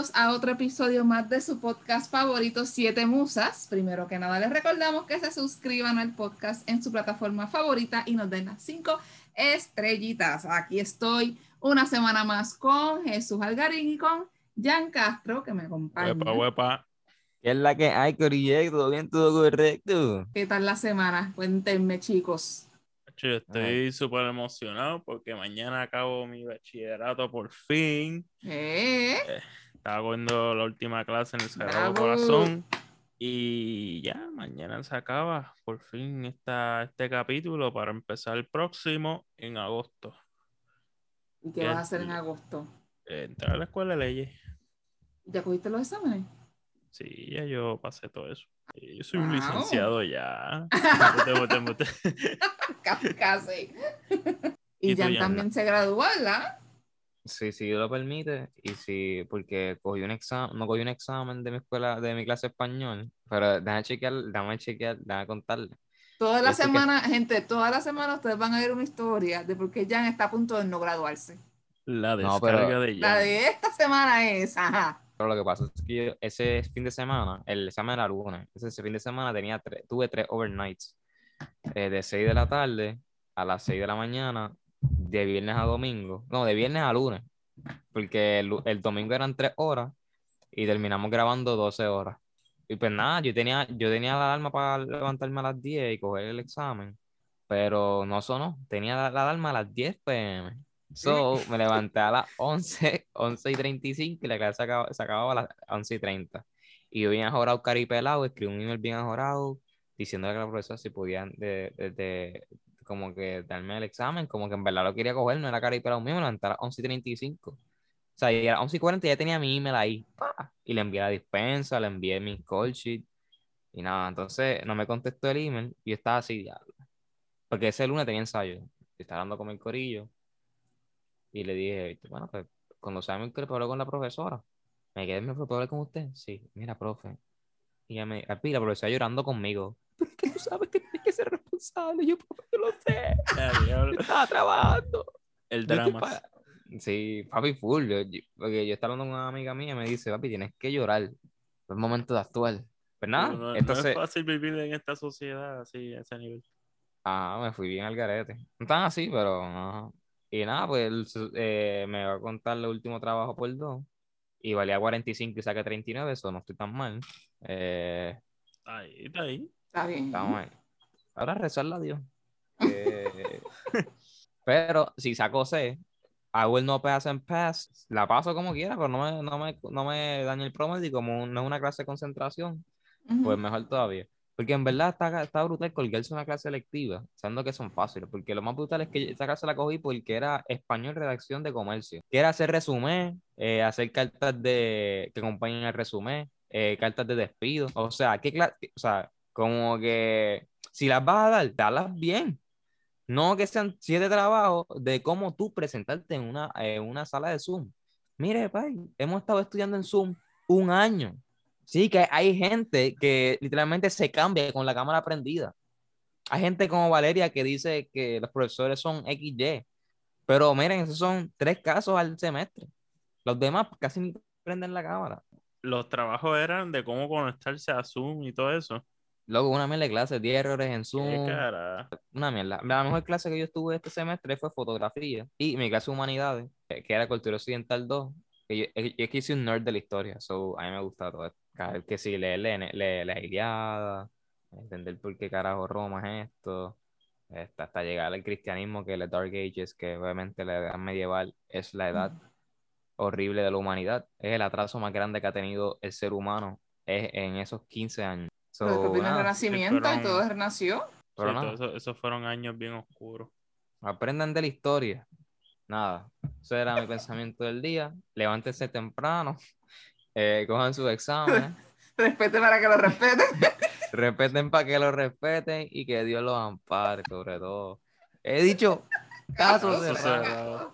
bienvenidos a otro episodio más de su podcast favorito, Siete Musas. Primero que nada, les recordamos que se suscriban al podcast en su plataforma favorita y nos den las cinco estrellitas. Aquí estoy una semana más con Jesús Algarín y con Jan Castro, que me acompaña. Huepa, huepa. ¿Qué es la que hay? ¿Todo bien? ¿Todo correcto? ¿Qué tal la semana? Cuéntenme, chicos. Yo estoy súper emocionado porque mañana acabo mi bachillerato por fin. ¿Eh? Estaba viendo la última clase en el Sagrado. Corazón. Y ya, mañana se acaba por fin esta, este capítulo para empezar el próximo en agosto. ¿Y qué vas a hacer en agosto? Eh, Entrar a la escuela de leyes. ¿Ya cogiste los exámenes? Sí, ya yo pasé todo eso. Sí, Yo soy un licenciado ya. Casi. ¿Y y Jan? también se graduó, ¿verdad? Sí, si Dios lo permite, y si, porque cogí un examen, no cogí un examen de mi escuela, de mi clase de español, pero déjame chequear, déjame chequear, déjame contarle. Toda la sé que- semana, gente, toda la semana ustedes van a ver una historia de por qué Jan está a punto de no graduarse. La No, descarga pero- de La Jan. de esta semana es, ajá. Pero lo que pasa es que yo- ese fin de semana, el examen era lunes, ese, ese fin de semana tenía tres, tuve tres overnights, eh, de 6 de la tarde a las 6 de la mañana, de viernes a domingo, no, de viernes a lunes, porque el, el domingo eran 3 horas y terminamos grabando 12 horas. Y pues nada, yo tenía, yo tenía la alarma para levantarme a las 10 y coger el examen, pero no sonó, tenía la, la alarma a las 10 pm. So, me levanté a las 11, 11 y 35 y la clase se acababa, se acababa a las 11 y 30. Y yo bien ajorado, caripelado, escribí un email bien ajorado, diciéndole a la profesora si podían de, de- de- como que darme el examen, como que en verdad lo quería coger, no era caripelado mío, me levanté a las 11 y 35. O sea, y a las 11 y 40 ya tenía mi email ahí, ¡pa! y le envié la dispensa, le envié mi call sheet, y nada, entonces no me contestó el email, y yo estaba así, diablo. Porque ese lunes tenía ensayo, y estaba hablando con el corillo, y le dije, bueno, pues cuando sea mi hablar con la profesora. ¿Me quedé, me puedo hablar con usted? Sí, mira, profe. Y ella me dijo, la profesora llorando conmigo. Pero es que tú sabes que tienes que ser responsable. Yo, profe, yo lo sé. Yo estaba trabajando. El drama. Sí, papi, full. Yo- yo- porque yo estaba hablando con una amiga mía y me dice, papi, tienes que llorar. Es el momento de actuar. Pues nada, No, entonces, es fácil vivir en esta sociedad así, a ese nivel. ah, me fui bien al garete. No tan así, pero. Y nada, pues eh, me va a contar el último trabajo por dos. Y valía 45 y saqué 39, eso no estoy tan mal. Eh, Ahí, está ahí. Está bien. estamos ahí. Ahora rezarle a Dios. Eh, pero si saco C, hago el no pass and pass, la paso como quiera, pero no me, no me, no me daña el promedio y como no es una clase de concentración, Ujú. pues mejor todavía. Porque en verdad está, está brutal colgarse una clase electiva, sabiendo que son fáciles. Porque lo más brutal es que esta clase la cogí porque era español redacción de comercio. Que era hacer resumen, eh, hacer cartas de que acompañen el resumen, eh, cartas de despido. O sea, ¿qué cla- o sea, como que si las vas a dar, dalas bien. No que sean siete trabajos de cómo tú presentarte en una, en una sala de Zoom. Mire, pai, hemos estado estudiando en Zoom un año. Sí, que hay gente que literalmente se cambia con la cámara prendida. Hay gente como Valeria que dice que los profesores son XY. Pero miren, esos son tres casos al semestre. Los demás casi ni prenden la cámara. Los trabajos eran de cómo conectarse a Zoom y todo eso. Luego, una mierda de clases, 10 errores en Qué Zoom. cara. Una mierda. La mejor clase que yo estuve este semestre fue fotografía y mi clase de humanidades, que era cultura occidental 2. Que yo, es que hice un nerd de la historia, so a mí me gusta todo esto. Cada vez Que sí, leer leer- leer la Ilíada, entender por qué carajo Roma es esto, hasta, hasta llegar al cristianismo, que es la Dark Ages, que obviamente la edad medieval es la edad horrible de la humanidad. Es el atraso más grande que ha tenido el ser humano es en esos 15 años. So, Pero después vino el nada, renacimiento y fueron- todo renació. pero Sí, nada. todo eso- esos fueron años bien oscuros. Aprendan de la historia. Nada. Ese era mi pensamiento del día. Levántense temprano. eh, cojan sus exámenes. Respete para que lo respeten. respeten para que lo respeten y que Dios los ampare, sobre todo. He dicho casos Eso cerrado.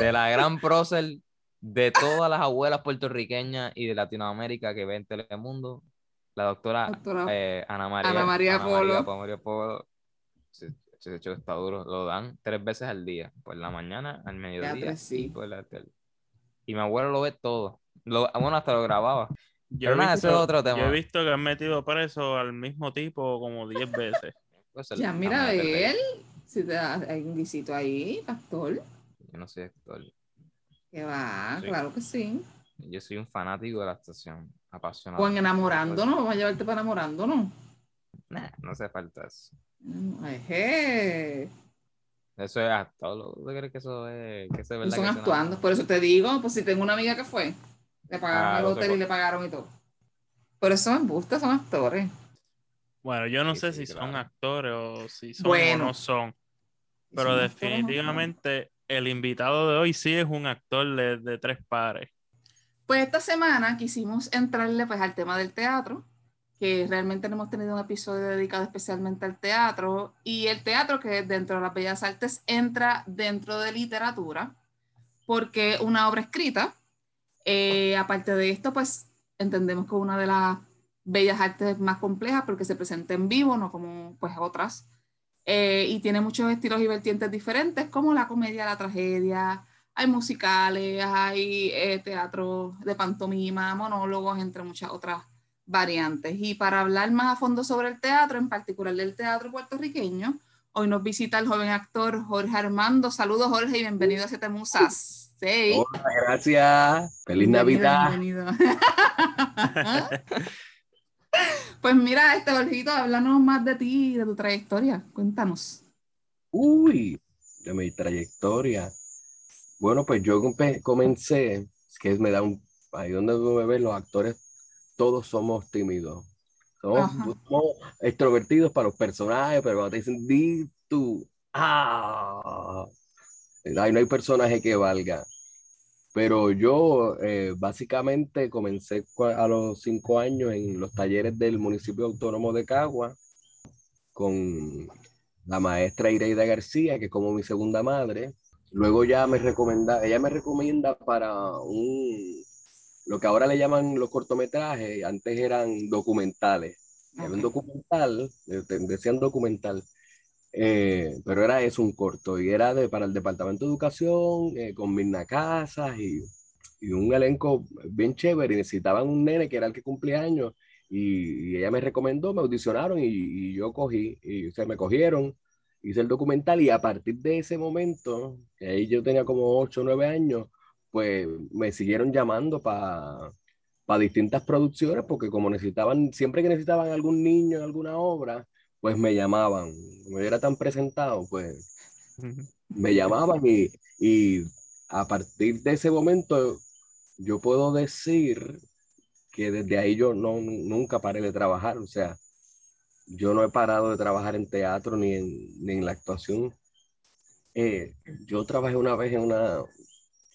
de la gran prócer de todas las abuelas puertorriqueñas y de Latinoamérica que ven Telemundo, la doctora Doctora eh, Ana María, Ana María Polo. Pa- María Polo. Ese- ese hecho está duro. Lo dan tres veces al día. Por la mañana, al mediodía tres, sí. y por la tarde. y mi abuelo lo ve todo. Lo, bueno, hasta lo grababa. Yo Pero he nada, visto- ese es otro tema. Yo he visto que han metido preso al mismo tipo como 10 veces. Pues el- Ya, mira, métete. él. Si te da, hay un guisito ahí, pastor. Yo no soy actor. Que va, Sí. claro que sí. Yo soy un fanático de la actuación. Apasionado. O en enamorándonos, vamos a llevarte para enamorándonos. Nah, no hace falta eso. Mm, Eje. Eso es actor. ¿Tú crees que eso es, que eso es verdad? son que actuando. Por eso te digo, pues si tengo una amiga que fue, le pagaron Ah, el hotel y le pagaron y todo. Pero eso me gusta, son actores. Bueno, yo no Sí, sé sí, si claro. son actores o si son Bueno. o no son. Pero son actores, ¿no? definitivamente el invitado de hoy sí es un actor de, de tres pares. Pues esta semana quisimos entrarle pues al tema del teatro, que realmente hemos tenido un episodio dedicado especialmente al teatro, y el teatro que dentro de las bellas artes entra dentro de literatura, porque una obra escrita, eh, aparte de esto, pues entendemos que una de las bellas artes más complejas porque se presenta en vivo, no como pues otras, eh, y tiene muchos estilos y vertientes diferentes, como la comedia, la tragedia, hay musicales, hay eh, teatro de pantomima, monólogos, entre muchas otras variantes. Y para hablar más a fondo sobre el teatro, en particular del teatro puertorriqueño, hoy nos visita el joven actor Jorge Armando. Saludos Jorge y bienvenido a Siete Musas. Sí. Hola, gracias. Feliz Bienvenido, Navidad. bienvenido. pues mira, este Jorgito, háblanos más de ti y de tu trayectoria. Cuéntanos. Uy, de mi trayectoria. Bueno, pues yo comencé, es que me da un, ahí donde me ven los actores, todos somos tímidos. Somos, somos extrovertidos para los personajes, pero cuando te dicen, di tú, ah, ahí no hay personaje que valga. Pero yo eh, básicamente comencé a los cinco años en los talleres del municipio autónomo de Cagua con la maestra Ireida García, que es como mi segunda madre. Luego ya me recomienda, ella me recomienda para un, lo que ahora le llaman los cortometrajes, antes eran documentales. Era un documental, decían documental, eh, pero era eso, un corto, y era de, para el Departamento de Educación, eh, con Mirna Casas y, y un elenco bien chévere, y necesitaban un nene que era el que cumplía años, y, y ella me recomendó, me audicionaron y, y yo cogí, y se me cogieron, hice el documental, y a partir de ese momento, que ahí yo tenía como 8 o 9 años, pues me siguieron llamando para para distintas producciones, porque como necesitaban, siempre que necesitaban algún niño en alguna obra, pues me llamaban. Como yo era tan presentado, pues me llamaban y, y a partir de ese momento yo puedo decir que desde ahí yo no, nunca paré de trabajar, o sea, yo no he parado de trabajar en teatro ni en, ni en la actuación. Eh, yo trabajé una vez en una,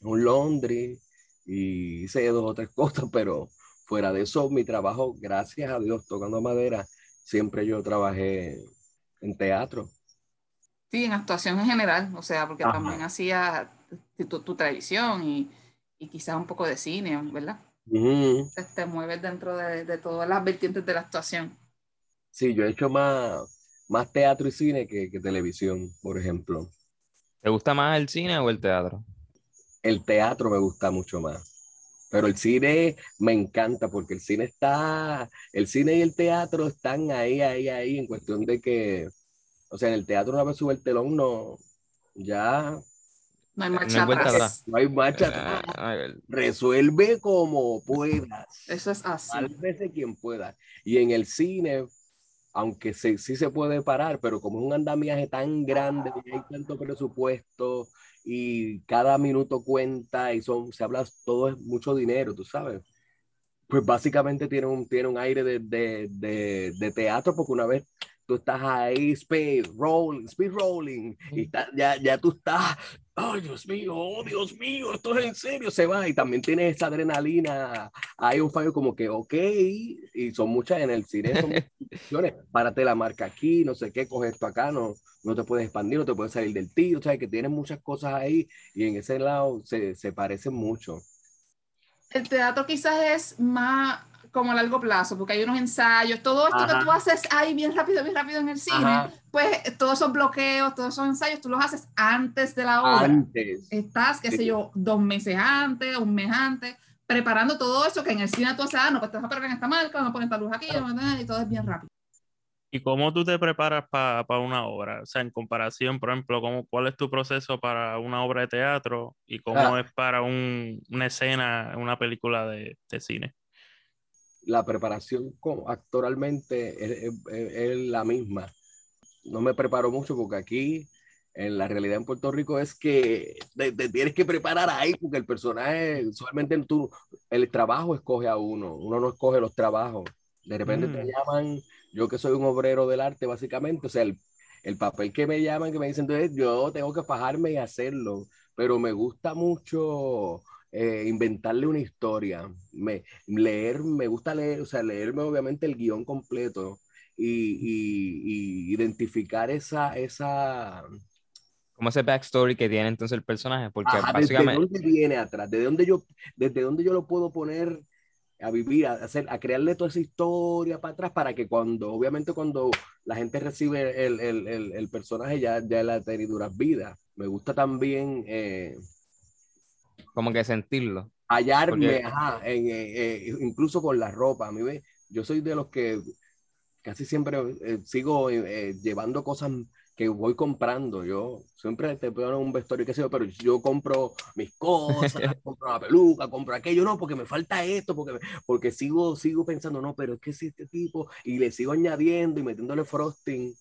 en un laundry y hice dos o tres cosas, pero fuera de eso, mi trabajo, gracias a Dios, tocando madera, siempre yo trabajé en teatro. Sí, en actuación en general, o sea, porque Ajá. también hacía tu, tu televisión y, y quizás un poco de cine, ¿verdad? Te mueves dentro de, de todas las vertientes de la actuación. Sí, yo he hecho más, más teatro y cine que, que televisión, por ejemplo. ¿Te gusta más el cine o el teatro? El teatro me gusta mucho más. Pero el cine me encanta porque el cine está, el cine y el teatro están ahí, ahí, ahí, en cuestión de que, o sea, en el teatro una vez sube el telón, no, ya No hay No marcha vuelta atrás. atrás. no hay marcha Ah, atrás. a ver, Resuelve como puedas. Eso es así. Sálvese quien pueda. Y en el cine, aunque se- sí se puede parar, pero como es un andamiaje tan grande y hay tanto presupuesto y cada minuto cuenta y son, se habla, todo es mucho dinero, tú sabes. Pues básicamente tiene un, tiene un aire de, de, de, de teatro porque una vez tú estás ahí, speed rolling, speed rolling, y está- ya, ya tú estás, ay Dios mío, oh Dios mío, esto es en serio, se va, y también tienes esa adrenalina, hay un fallo como que, ok, y son muchas en el cine, son muchas párate la marca aquí, no sé qué, coge esto acá, no, no te puedes expandir, no te puedes salir del tiro, o sea, que tienes muchas cosas ahí, y en ese lado se, se parecen mucho. El teatro quizás es más como a largo plazo, porque hay unos ensayos, todo esto Ajá. que tú haces ahí bien rápido, bien rápido en el cine, Ajá. pues todos esos bloqueos, todos esos ensayos, tú los haces antes de la obra. Antes. Estás, qué sé Sí. yo, dos meses antes, un mes antes, preparando todo eso que en el cine tú haces, ah, no, pues te vas a parar en esta marca, vamos a poner esta luz aquí, a- y todo es bien rápido. ¿Y cómo tú te preparas para una obra? O sea, en comparación, por ejemplo, ¿cómo, ¿cuál es tu proceso para una obra de teatro y cómo Ah. es para un- una escena, una película de, de cine? La preparación actoralmente es, es- es la misma. No me preparo mucho porque aquí, en la realidad en Puerto Rico, es que te, te tienes que preparar ahí porque el personaje, usualmente tú, el trabajo escoge a uno, uno no escoge los trabajos. De repente te Mm. llaman, yo que soy un obrero del arte, básicamente, o sea, el, el papel que me llaman, que me dicen, entonces yo tengo que fajarme y hacerlo, pero me gusta mucho eh, inventarle una historia. Me, leer, me gusta leer, o sea, leerme obviamente el guion completo y, y- y identificar esa, esa, Como ese backstory que tiene entonces el personaje, porque ajá, desde básicamente... dónde viene atrás, desde dónde yo, desde dónde yo lo puedo poner a vivir, a hacer, a crearle toda esa historia para atrás para que cuando, obviamente cuando la gente recibe el, el, el, el personaje ya, ya la tenido duras vidas. Me gusta también eh, como que sentirlo. hallarme, Porque- ajá, en, incluso con la ropa. A mí me, yo soy de los que casi siempre eh, sigo eh, eh, llevando cosas que voy comprando. Yo siempre te ponen un vestuario, qué sé yo, pero yo compro mis cosas, compro la peluca, compro aquello, no, porque me falta esto, porque, porque sigo, sigo pensando, no, pero es que si este tipo, y le sigo añadiendo y metiéndole frosting.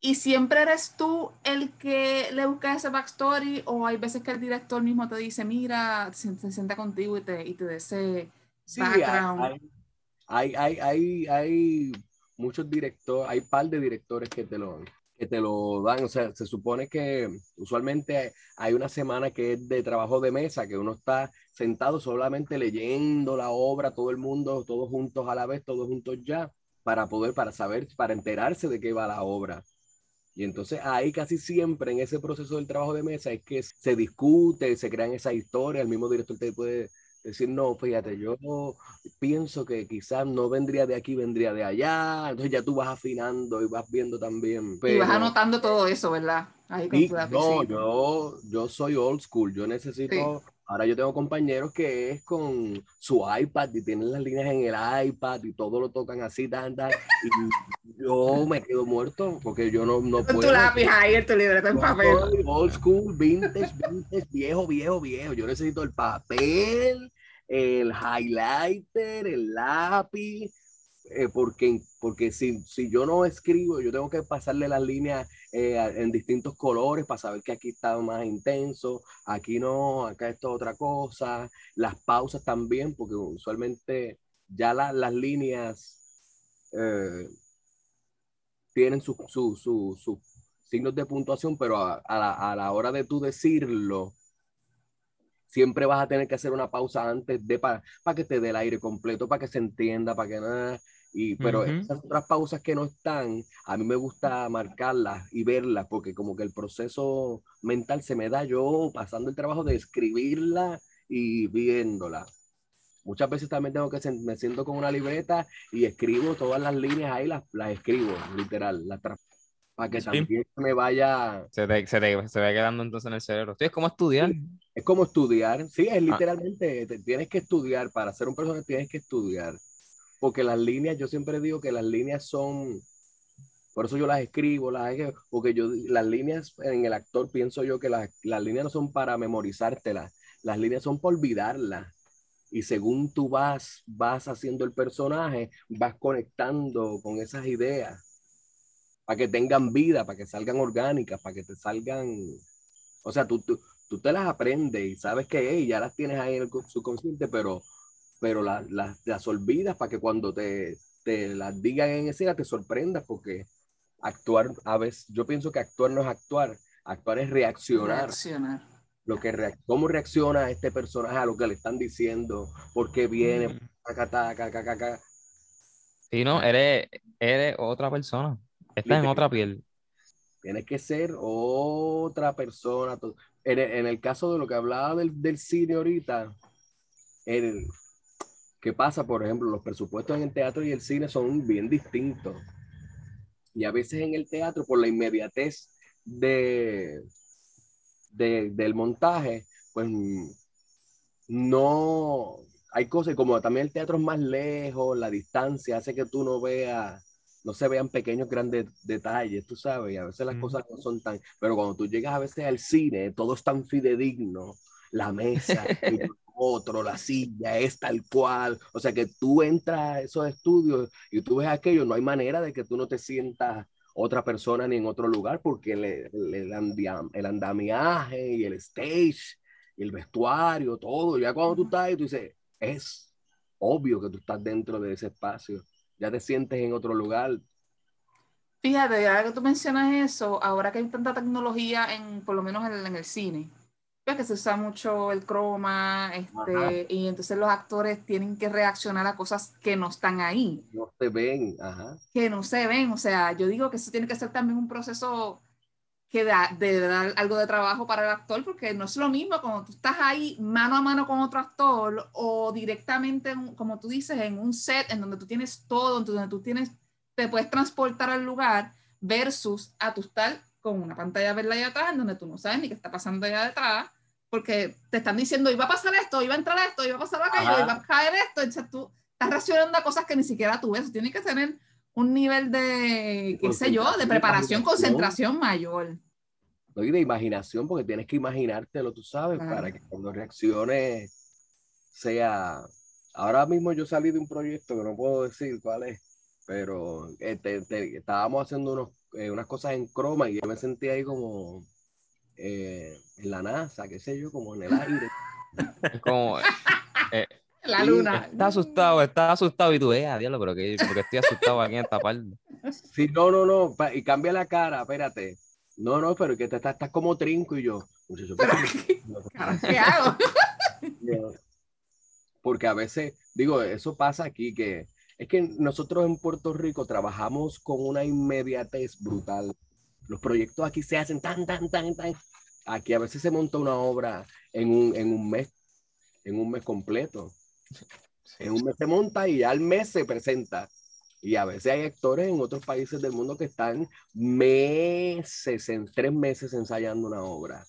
¿Y siempre eres tú el que le busca ese backstory o hay veces que el director mismo te dice, mira, se, se sienta contigo y te, y te da ese Sí, background? hay, hay, hay, hay muchos directores, hay par de directores que te lo que te lo dan, o sea, se supone que usualmente hay una semana que es de trabajo de mesa, que uno está sentado solamente leyendo la obra, todo el mundo, todos juntos a la vez, todos juntos ya, para poder, para saber, para enterarse de qué va la obra. Y entonces ahí casi siempre en ese proceso del trabajo de mesa es que se discute, se crean esas historias, el mismo director te puede decir, no, fíjate, yo pienso que quizás no vendría de aquí, vendría de allá, entonces ya tú vas afinando y vas viendo también. y vas anotando todo eso, ¿verdad? Ahí con Sí, no, yo, yo soy old school, yo necesito, ahora yo tengo compañeros que es con su iPad y tienen las líneas en el iPad y todo lo tocan así, tan, tan, y yo me quedo muerto porque yo no, no Con puedo. tu lápiz ahí, tu libreta en papel. old school, vintage, vintage, viejo, viejo, viejo. Yo necesito el papel, el highlighter, el lápiz, eh, porque, porque si, si yo no escribo, yo tengo que pasarle las líneas eh, en distintos colores para saber que aquí está más intenso, aquí no, acá esto es otra cosa, las pausas también, porque usualmente ya la- las líneas eh, tienen sus su, su, signos de puntuación, pero a, a la, a la hora de tú decirlo, siempre vas a tener que hacer una pausa antes de para que te dé el aire completo, para que se entienda, para que nada. Y, pero Ujú. esas otras pausas que no están, a mí me gusta marcarlas y verlas, porque como que el proceso mental se me da yo pasando el trabajo de escribirla y viéndola. Muchas veces también tengo que me siento con una libreta y escribo todas las líneas ahí, las, las escribo, literal, las para que Sí. también me vaya. Se te, se te- se va quedando entonces en el cerebro. Sí, es como estudiar. Es como estudiar, sí, es Ah. literalmente, te- tienes que estudiar, para ser un personaje tienes que estudiar, porque las líneas, yo siempre digo que las líneas son, por eso yo las escribo, las, porque yo, las líneas en el actor pienso yo que las, las líneas no son para memorizártelas, las líneas son para olvidarlas. Y según tú vas, vas haciendo el personaje, vas conectando con esas ideas para que tengan vida, para que salgan orgánicas, para que te salgan, o sea, tú, tú, tú te las aprendes y sabes que hey, ya las tienes ahí en el subconsciente, pero, pero las, las, las olvidas para que cuando te, te las digan en escena te sorprendas, porque actuar, a veces, yo pienso que actuar no es actuar, actuar es reaccionar Reaccionar. lo que reac- cómo reacciona este personaje a lo que le están diciendo, por qué viene, Mm. taca, taca, taca. Sí, no, eres, eres otra persona. Estás en otra piel. Tienes que ser otra persona. En el, en el caso de lo que hablaba del, del cine ahorita, el, ¿Qué pasa? Por ejemplo, los presupuestos en el teatro y el cine son bien distintos. Y a veces en el teatro, por la inmediatez de, de- del montaje, pues no hay cosas, como también el teatro es más lejos, la distancia hace que tú no veas, no se vean pequeños grandes detalles, tú sabes, y a veces las Ujú. cosas no son tan, pero cuando tú llegas a veces al cine, todo es tan fidedigno, la mesa, otro, la silla, es tal cual, o sea que tú entras a esos estudios y tú ves aquello, no hay manera de que tú no te sientas otra persona ni en otro lugar, porque el, el, el andamiaje y el stage y el vestuario, todo, ya cuando tú estás ahí, tú dices, es obvio que tú estás dentro de ese espacio, ya te sientes en otro lugar. Fíjate, ahora que tú mencionas eso, ahora que hay tanta tecnología en, por lo menos en, en el cine, que se usa mucho el croma, este, y entonces los actores tienen que reaccionar a cosas que no están ahí, No te ven, ajá. que no se ven. O sea, yo digo que eso tiene que ser también un proceso que da, de dar algo de trabajo para el actor, porque no es lo mismo cuando tú estás ahí mano a mano con otro actor o directamente, en- como tú dices, en un set en donde tú tienes todo, en donde tú tienes, te puedes transportar al lugar versus a tu estar con una pantalla verde allá atrás en donde tú no sabes ni qué está pasando allá detrás, porque te están diciendo, iba a pasar esto, iba a entrar esto, iba a pasar aquello, iba a caer esto, entonces tú estás reaccionando a cosas que ni siquiera tú ves, tienes que tener un nivel de, qué sé yo, de preparación, concentración mayor. ¿no? Y de imaginación, porque tienes que imaginártelo, tú sabes, Claro. para que cuando reacciones sea... Ahora mismo yo salí de un proyecto que no puedo decir cuál es, pero eh, te- te- estábamos haciendo unos, eh, unas cosas en croma y yo me sentí ahí como eh, en la NASA, qué sé yo, como en el aire. Como, eh, La Sí, luna. está asustado, está asustado y tú, eh, diablo, pero que, porque estoy asustado aquí en esta parte. Sí, no, no, no, pa- y cambia la cara, espérate. No, no, pero que te estás, estás como trinco y yo. muchacho, ¿qué ¿qué hago? Porque a veces, digo, eso pasa aquí, que es que nosotros en Puerto Rico trabajamos con una inmediatez brutal. Los proyectos aquí se hacen tan, tan, tan, tan. Aquí a veces se monta una obra en un, en un mes, en un mes completo. En un mes se monta y ya al mes se presenta. Y a veces hay actores en otros países del mundo que están meses, en tres meses ensayando una obra.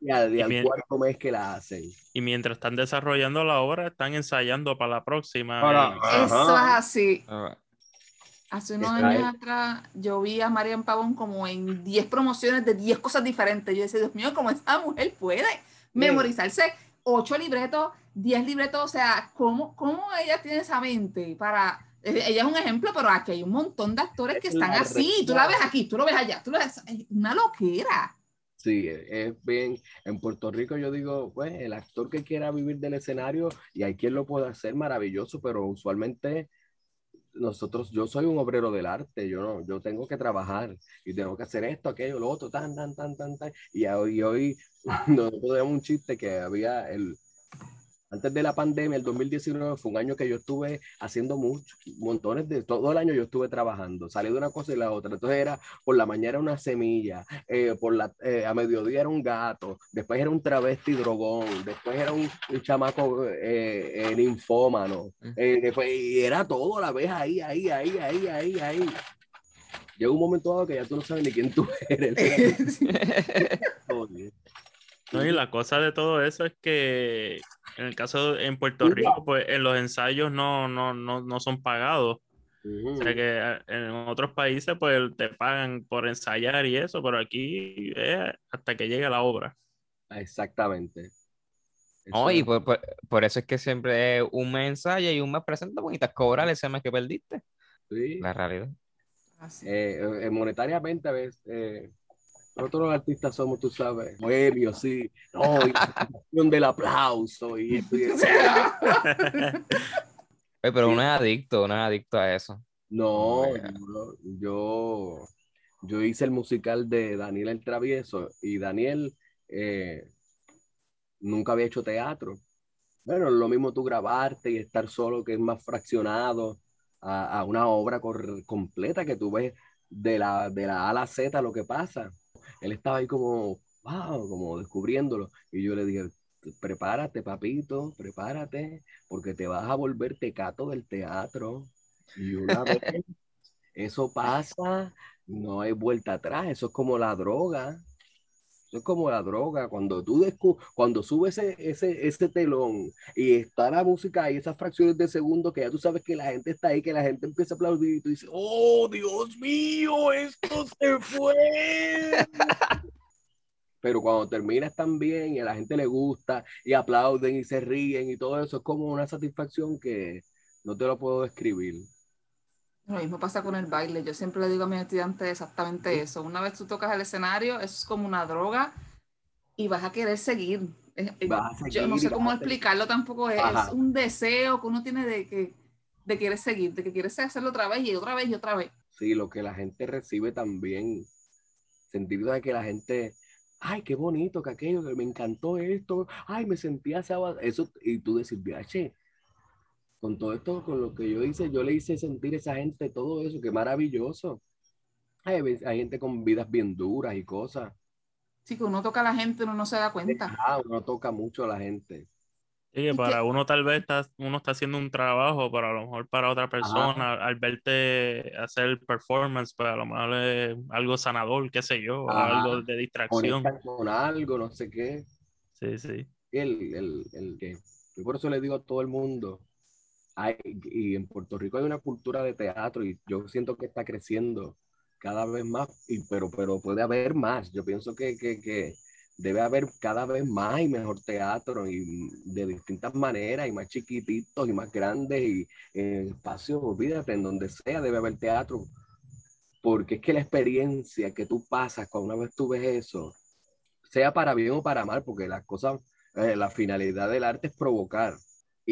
Y al, y Y al bien- cuarto mes que la hacen. Y mientras están desarrollando la obra, están ensayando para la próxima. Para- Eso es así. Ah, Hace unos Está años ahí. atrás yo vi a Marian Pavón como en 10 promociones de 10 cosas diferentes. Yo decía, Dios mío, ¿cómo esa mujer puede memorizarse 8 libretos, 10 libretos? O sea, ¿cómo, cómo ella tiene esa mente para... eh, Ella es un ejemplo, pero aquí hay un montón de actores que Es están así. Tú la ves aquí, tú lo ves allá, tú lo ves... es Una loquera. Sí, es bien. En Puerto Rico yo digo, pues el actor que quiera vivir del escenario y hay quien lo puede hacer maravilloso, pero usualmente nosotros, yo soy un obrero del arte, yo no, yo tengo que trabajar y tengo que hacer esto, aquello, lo otro, tan, tan, tan, tan, tan. Y hoy, hoy nosotros teníamos un chiste que había el, antes de la pandemia, el 2019 fue un año que yo estuve haciendo muchos, montones de, todo el año yo estuve trabajando, salí de una cosa y la otra. Entonces era, por la mañana era una semilla, eh, por la, eh, a mediodía era un gato, después era un travesti drogón, después era un, un chamaco eh, eh, ninfómano, eh, después, y era todo a la vez ahí, ahí, ahí, ahí, ahí, ahí. Llega un momento dado que ya tú no sabes ni quién tú eres. No, y la cosa de todo eso es que en el caso de- en Puerto Rico, pues en los ensayos no, no, no, no son pagados. O sea que eh, en otros países pues te pagan por ensayar y eso, pero aquí es hasta que llegue la obra. Exactamente. No, Eso y es- por, por- por eso es que siempre es un mes ensayo y un mes presenta porque necesitas cobrar ese mes que perdiste. sí. La realidad. Eh, eh, monetariamente, a veces, eh, nosotros los artistas somos, tú sabes, bohemios, sí, no, y del aplauso y esto y eso. Oye, pero uno es adicto, uno es adicto a eso. No, yo, yo, yo hice el musical de Daniel el Travieso y Daniel eh, nunca había hecho teatro. Bueno, lo mismo tú grabarte y estar solo, que es más fraccionado a, a una obra cor- completa que tú ves de la, de la A a la Z lo que pasa. Él estaba ahí como, wow, como descubriéndolo. Y yo le dije, prepárate, papito, prepárate, porque te vas a volver tecato del teatro. Y una vez eso pasa, no hay vuelta atrás, eso es como la droga. Eso es como la droga. Cuando tú cuando subes ese, ese, ese telón y está la música y esas fracciones de segundo que ya tú sabes que la gente está ahí, que la gente empieza a aplaudir y tú dices, oh Dios mío, esto se fue. Pero cuando terminas tan bien y a la gente le gusta y aplauden y se ríen y todo eso, es como una satisfacción que no te lo puedo describir. Lo mismo pasa con el baile. Yo siempre le digo a mis estudiantes exactamente eso. Una vez tú tocas el escenario, es como una droga y vas a querer seguir. yo no sé cómo explicarlo tampoco. Es, un deseo que uno tiene de que de querer seguir, de que quieres hacerlo otra vez y otra vez y otra vez. Sí, lo que la gente recibe también. Sentir de que la gente, ay, qué bonito que aquello, me encantó esto, ay, me sentía sábado. Eso, y tú decís, viaje, con todo esto, con lo que yo hice, yo le hice sentir a esa gente todo eso, qué maravilloso. Hay, hay gente con vidas bien duras y cosas. Sí, que uno toca a la gente, uno no se da cuenta. Ah, uno toca mucho a la gente. Sí, que para uno tal vez está, uno está haciendo un trabajo, pero a lo mejor para otra persona, al verte hacer performance, pues a lo mejor es algo sanador, qué sé yo, algo de distracción. Con algo, no sé qué. Sí, sí. El, el, el que, yo por eso le digo a todo el mundo, y en Puerto Rico hay una cultura de teatro y yo siento que está creciendo cada vez más, y, pero, pero puede haber más. Yo pienso que, que, que debe haber cada vez más y mejor teatro y de distintas maneras y más chiquititos y más grandes y en espacios, olvídate, en donde sea debe haber teatro. Porque es que la experiencia que tú pasas cuando una vez tú ves eso, sea para bien o para mal, porque las cosas, eh, la finalidad del arte es provocar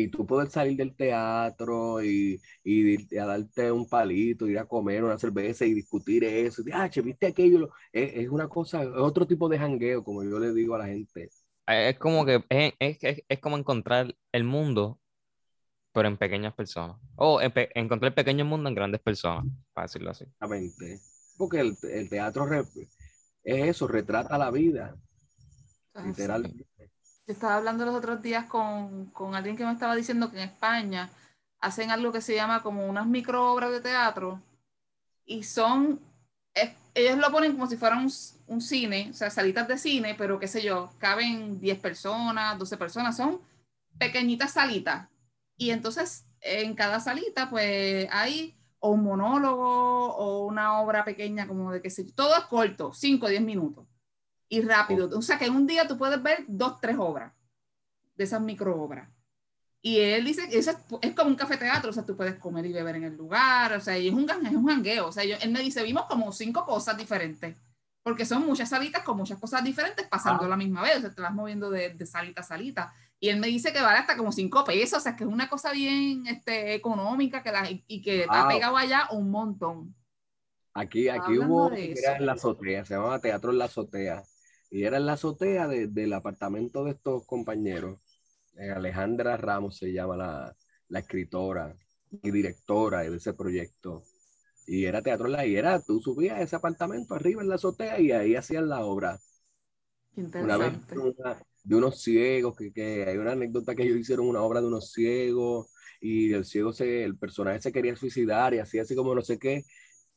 y tú poder salir del teatro y, y, a darte un palito, ir a comer una cerveza y discutir eso, ah, che, viste aquello, es, es, una cosa, es otro tipo de jangueo, como yo le digo a la gente. Es como que es, es, es como encontrar el mundo, pero en pequeñas personas. O encontrar el pequeño mundo en grandes personas, para decirlo así. Exactamente. Porque el, el teatro es eso, retrata la vida. Ah, literalmente estaba hablando los otros días con, con, alguien que me estaba diciendo que en España hacen algo que se llama como unas micro obras de teatro y son, ellos lo ponen como si fueran un, un, cine, o sea, salitas de cine, pero qué sé yo, caben 10 personas, 12 personas, son pequeñitas salitas. Y entonces en cada salita pues hay o un monólogo o una obra pequeña como de qué sé yo, todo es corto, 5 o 10 minutos y rápido. O sea que en un día tú puedes ver dos, tres obras de esas micro obras. Y él dice que eso es, como un café teatro, o sea, tú puedes comer y beber en el lugar, o sea, y es un, es un jangueo. O sea, yo, él me dice, vimos como cinco cosas diferentes, porque son muchas salitas con muchas cosas diferentes pasando a la misma vez, o sea, te vas moviendo de, de, salita a salita. Y él me dice que vale hasta como cinco pesos, o sea, que es una cosa bien este, económica que la, y que ha pegado allá un montón. Aquí, aquí hubo, en la azotea, se llamaba Teatro en la Azotea y era en la azotea del apartamento de estos compañeros. Eh, Alejandra Ramos se llama la, la, escritora y directora de ese proyecto. Y era teatro en la y era, tú subías a ese apartamento arriba en la azotea y ahí hacían la obra. Una vez de unos ciegos, que, que, hay una anécdota que ellos hicieron una obra de unos ciegos y el ciego se, el personaje se quería suicidar y así así como no sé qué,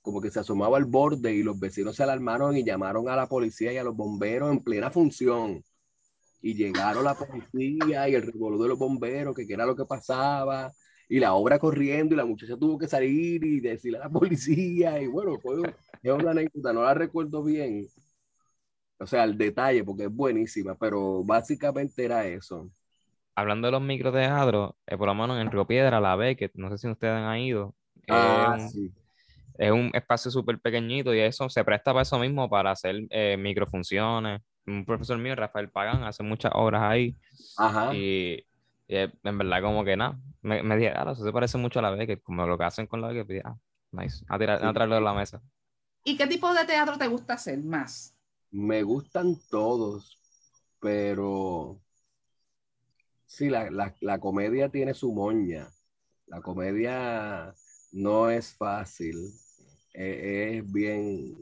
como que se asomaba al borde y los vecinos se alarmaron y llamaron a la policía y a los bomberos en plena función. Y llegaron la policía y el revolú de los bomberos, que qué era lo que pasaba, y la obra corriendo y la muchacha tuvo que salir y decirle a la policía, y bueno, fue es una anécdota, no la recuerdo bien, o sea, el detalle, porque es buenísima, pero básicamente era eso. Hablando de los microteatros, eh, por lo menos en Río Piedra, la B, que no sé si ustedes han ido, ah, sí es un espacio súper pequeñito y eso se presta para eso mismo, para hacer eh, microfunciones. Un profesor mío, Rafael Pagán, hace muchas obras ahí. Ajá. Y, en verdad como que nada, me, me dije, ah, eso se parece mucho a la vez, que como lo que hacen con la vez, que ah, nice, a, tirar, a traerlo a la mesa. ¿Y qué tipo de teatro te gusta hacer más? Me gustan todos, pero sí, la, la, la comedia tiene su moña. La comedia no es fácil. E, es bien,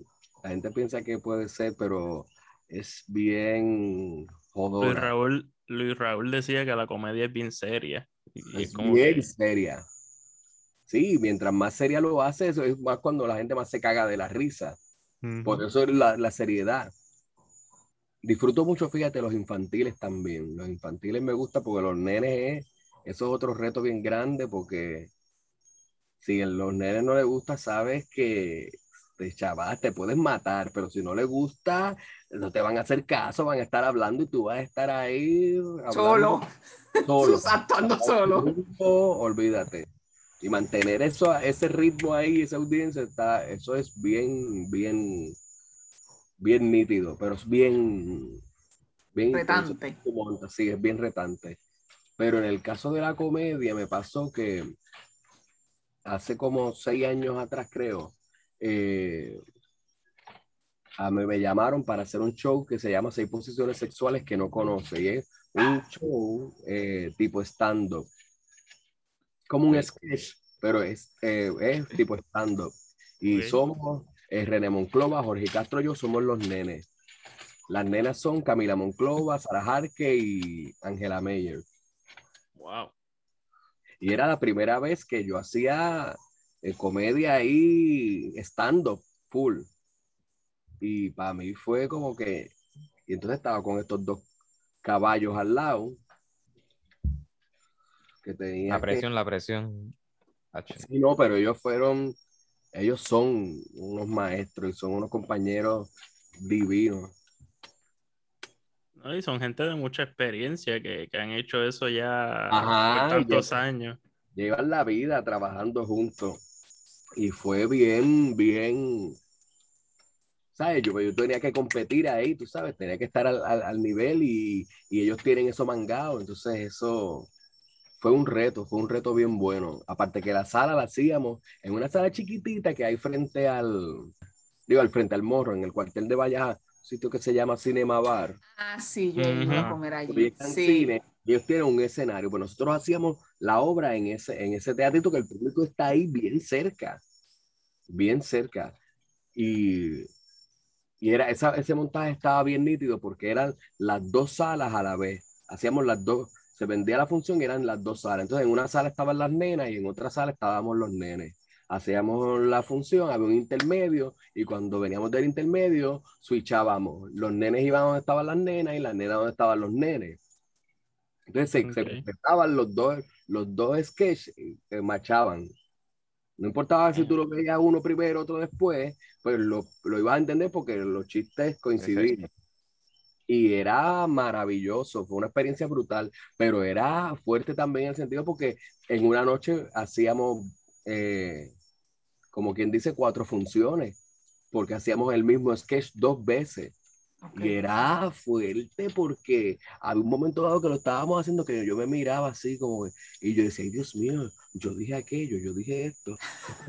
la gente piensa que puede ser, pero es bien jodona. Raúl, Luis Raúl decía que la comedia es bien seria. Y es bien seria. Sí, mientras más seria lo hace, eso es más cuando la gente más se caga de la risa. Por eso es la, la, seriedad. Disfruto mucho, fíjate, los infantiles también. Los infantiles me gusta porque los nenes, eso es otro reto bien grande porque si a los nenes no les gusta, sabes que te chaval, te puedes matar, pero si no les gusta, no te van a hacer caso, van a estar hablando y tú vas a estar ahí. Solo. Solo. Saltando solo. Olvídate. Y mantener eso, ese ritmo ahí, esa audiencia, está, eso es bien, bien, bien nítido, pero es bien, bien retante. Sí, es bien retante. Pero en el caso de la comedia me pasó que hace como seis años atrás, creo, eh, a mí me llamaron para hacer un show que se llama Seis Posiciones Sexuales que no conoce. Y es un show eh, tipo stand-up como un sketch, pero es, eh, es tipo stand-up. Y somos eh, René Monclova, Jorge Castro y yo somos los nenes. Las nenas son Camila Monclova, Sara Jarque y Angela Meyer. Wow. Y era la primera vez que yo hacía eh, comedia y stand-up full. Y para mí fue como que. Y entonces estaba con estos dos caballos al lado tenía. La presión, la presión. Sí, no, pero ellos fueron, ellos son unos maestros y son unos compañeros divinos. Y son gente de mucha experiencia que, han hecho eso ya por tantos años. Llevan la vida trabajando juntos. Y fue bien, bien. ¿Sabes? Yo, yo tenía que competir ahí, tú sabes, tenía que estar al, al nivel y, y, ellos tienen eso mangado. Entonces, eso fue un reto, fue un reto bien bueno. Aparte que la sala la hacíamos en una sala chiquitita que hay frente al, digo, al frente al morro, en el cuartel de Valleja, sitio que se llama Cinema Bar. Ah, sí, yo he ido a comer allí. Sí. ellos tienen un escenario, pues nosotros hacíamos la obra en ese, en ese teatrito que el público está ahí bien cerca, bien cerca. Y, y era, esa, ese montaje estaba bien nítido porque eran las dos salas a la vez. Hacíamos las dos, se vendía la función y eran las dos salas. Entonces, en una sala estaban las nenas y en otra sala estábamos los nenes. Hacíamos la función, había un intermedio y cuando veníamos del intermedio, switchábamos. Los nenes iban donde estaban las nenas y las nenas donde estaban los nenes. Entonces, se, completaban los dos, los dos sketches que marchaban. No importaba si tú lo veías uno primero, otro después, pues lo, lo ibas a entender porque los chistes coincidían y era maravilloso, fue una experiencia brutal, pero era fuerte también en el sentido porque en una noche hacíamos, eh, como quien dice, cuatro funciones, porque hacíamos el mismo sketch dos veces. Y era fuerte porque había un momento dado que lo estábamos haciendo que yo me miraba así como, y yo decía, Dios mío, yo dije aquello, yo dije esto.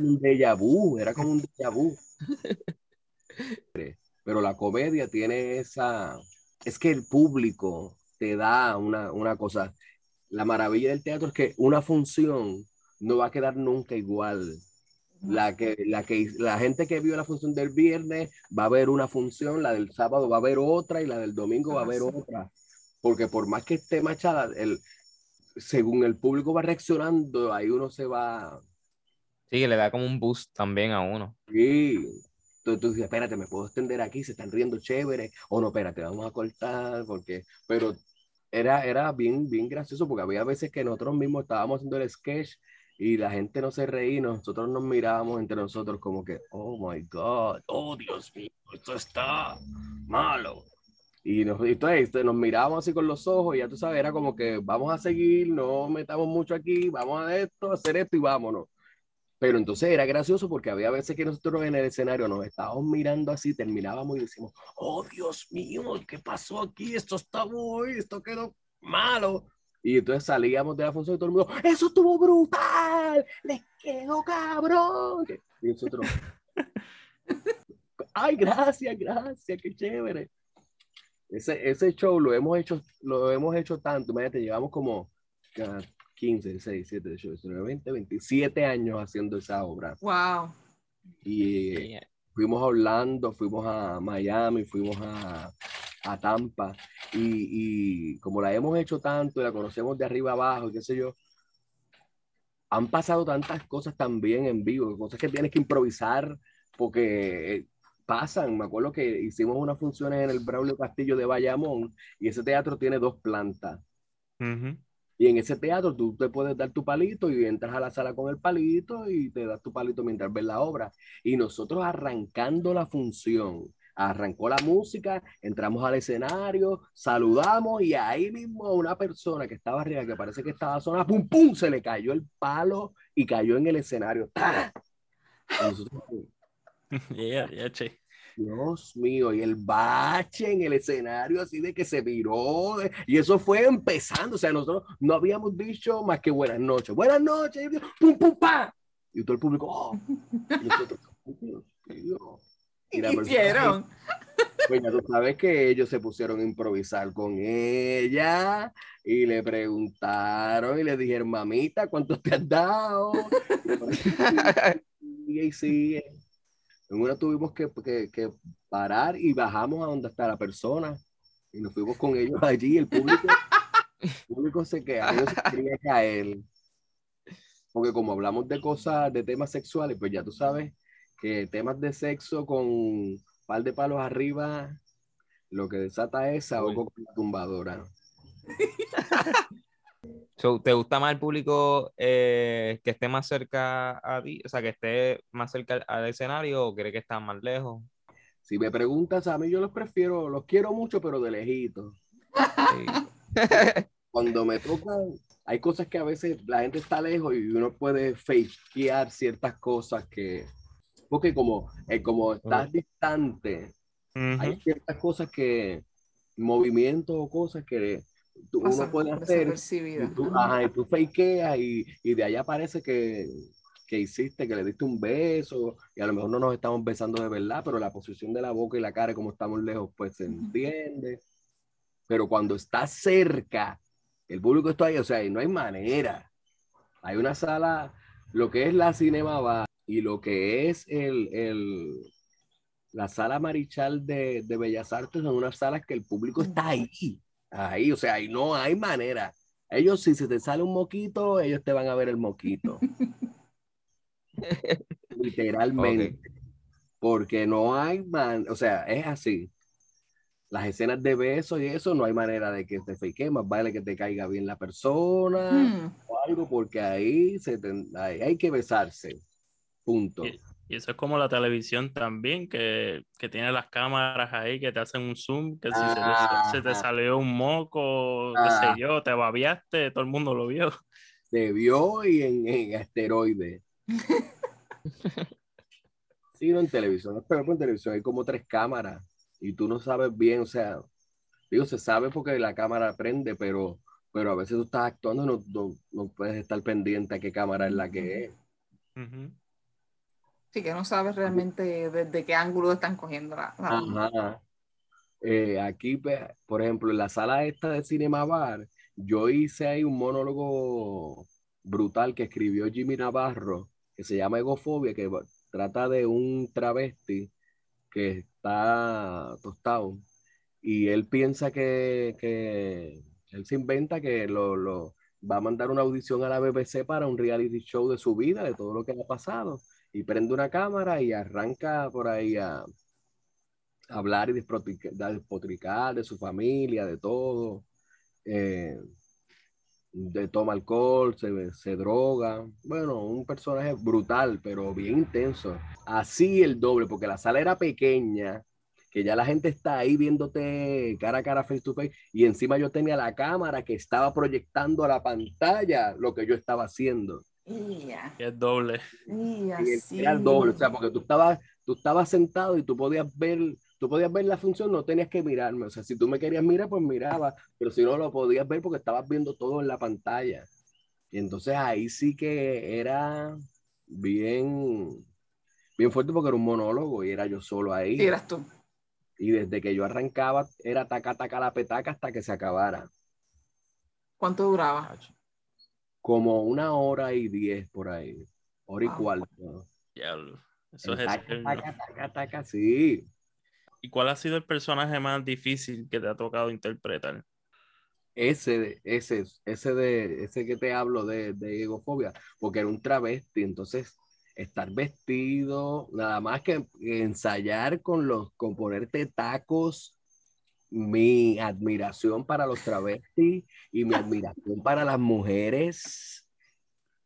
un déjà vu, era como un déjà vu. Pero la comedia tiene esa, es que el público te da una, cosa. La maravilla del teatro es que una función no va a quedar nunca igual. La, que, la, que, la gente que vio la función del viernes va a ver una función, la del sábado va a ver otra y la del domingo va a ver otra. Porque por más que esté machada, el, según el público va reaccionando, ahí uno se va... Sí, que le da como un boost también a uno. Sí, entonces tú dices, espérate, me puedo extender aquí, se están riendo chévere, o no, espérate, vamos a cortar, porque, pero era, era bien, bien gracioso, porque había veces que nosotros mismos estábamos haciendo el sketch y la gente no se reía, nosotros nos mirábamos entre nosotros como que, oh my God, oh Dios mío, esto está malo. Y, nos, entonces nos mirábamos así con los ojos y ya tú sabes, era como que vamos a seguir, no metamos mucho aquí, vamos a esto, hacer esto y vámonos. Pero entonces era gracioso porque había veces que nosotros en el escenario nos estábamos mirando así, terminábamos y decimos, oh Dios mío, ¿qué pasó aquí? Esto está muy, esto quedó malo. Y entonces salíamos de la función y todo el mundo, eso estuvo brutal, les quedó cabrón. Y nosotros, ay, gracias, gracias, qué chévere. Ese, ese show lo hemos hecho, lo hemos hecho tanto, imagínate, llevamos como 15, 16, 17, 18, 19, 20, 27 años haciendo esa obra. Wow. Y fuimos a Orlando, fuimos a Miami, fuimos a, a Tampa y, y, como la hemos hecho tanto y la conocemos de arriba abajo, qué sé yo, han pasado tantas cosas también en vivo, cosas que tienes que improvisar porque eh, pasan. Me acuerdo que hicimos unas funciones en el Braulio Castillo de Bayamón y ese teatro tiene dos plantas. Y en ese teatro tú te puedes dar tu palito y entras a la sala con el palito y te das tu palito mientras ves la obra. Y nosotros arrancando la función, arrancó la música, entramos al escenario, saludamos y ahí mismo una persona que estaba arriba, que parece que estaba sonando, pum, pum, se le cayó el palo y cayó en el escenario. Dios mío, y el bache en el escenario así de que se viró, y eso fue empezando, o sea, nosotros no habíamos dicho más que buenas noches, buenas noches, pum, pum, pa, y todo el público, oh, y nosotros, y ¿Qué hicieron? Pues ya tú sabes que ellos se pusieron a improvisar con ella y le preguntaron y le dijeron, mamita, ¿cuánto te has dado? y sigue. En una tuvimos que, que, parar y bajamos a donde está la persona y nos fuimos con ellos allí. El público, el público se quedó, se quería caer. Porque como hablamos de cosas, de temas sexuales, pues ya tú sabes que temas de sexo con un par de palos arriba, lo que desata es algo con la tumbadora. ¿Te gusta más el público eh, que esté más cerca a ti? O sea, que esté más cerca al escenario o cree que está más lejos? Si me preguntas a mí, yo los prefiero, los quiero mucho, pero de lejito. Cuando me tocan, hay cosas que a veces la gente está lejos y uno puede fakear ciertas cosas que, porque como, eh, como estás distante, hay ciertas cosas que, movimientos o cosas que tú, uno puede hacer. Y tú, ajá, y tú fakeas y, y, de allá parece que, que hiciste, que le diste un beso y a lo mejor no nos estamos besando de verdad, pero la posición de la boca y la cara, como estamos lejos, pues se entiende. Pero cuando estás cerca, el público está ahí, o sea, y no hay manera. Hay una sala, lo que es la Cinema va y lo que es el, el, la sala Marichal de, de, Bellas Artes son unas salas que el público está ahí, ahí, o sea, ahí no hay manera. Ellos, si se te sale un moquito, ellos te van a ver el moquito. Literalmente. Porque no hay man, o sea, es así. Las escenas de besos y eso, no hay manera de que te fake, más vale que te caiga bien la persona hmm. o algo, porque ahí, se ahí hay que besarse. Punto. Y, eso es como la televisión también, que, tiene las cámaras ahí que te hacen un zoom, que si se, te, salió un moco, qué sé yo, te babiaste, todo el mundo lo vio. Se vio y en, en asteroide. sí, no en televisión, pero en televisión hay como tres cámaras y tú no sabes bien, o sea, digo, se sabe porque la cámara prende, pero, pero a veces tú estás actuando y no, no, puedes estar pendiente a qué cámara es la que es. Sí, que no sabes realmente desde qué ángulo están cogiendo la, eh, aquí, por ejemplo, en la sala esta de Cinema Bar, yo hice ahí un monólogo brutal que escribió Jimmy Navarro, que se llama Egofobia, que trata de un travesti que está tostado y él piensa que, que él se inventa que lo, lo, va a mandar una audición a la BBC para un reality show de su vida, de todo lo que le ha pasado y prende una cámara y arranca por ahí a, hablar y despotricar de su familia, de todo. Eh, de toma alcohol, se, se, droga. Bueno, un personaje brutal, pero bien intenso. Así el doble, porque la sala era pequeña, que ya la gente está ahí viéndote cara a cara, face to face, y encima yo tenía la cámara que estaba proyectando a la pantalla lo que yo estaba haciendo. Es doble. Era el doble, o sea, porque tú estabas, tú estabas sentado y tú podías ver, tú podías ver la función, no tenías que mirarme. O sea, si tú me querías mirar, pues miraba, pero si no lo podías ver porque estabas viendo todo en la pantalla. Y entonces ahí sí que era bien, bien fuerte porque era un monólogo y era yo solo ahí. Y eras tú. Y desde que yo arrancaba era taca, taca la petaca hasta que se acabara. ¿Cuánto duraba? Como una hora y diez por ahí, hora y cuarto. Ya, eso es taca, taca, taca, sí. ¿Y cuál ha sido el personaje más difícil que te ha tocado interpretar? Ese, ese, ese de, ese que te hablo de, de egofobia, porque era un travesti, entonces estar vestido, nada más que ensayar con los, con ponerte tacos, mi admiración para los travestis y mi admiración para las mujeres,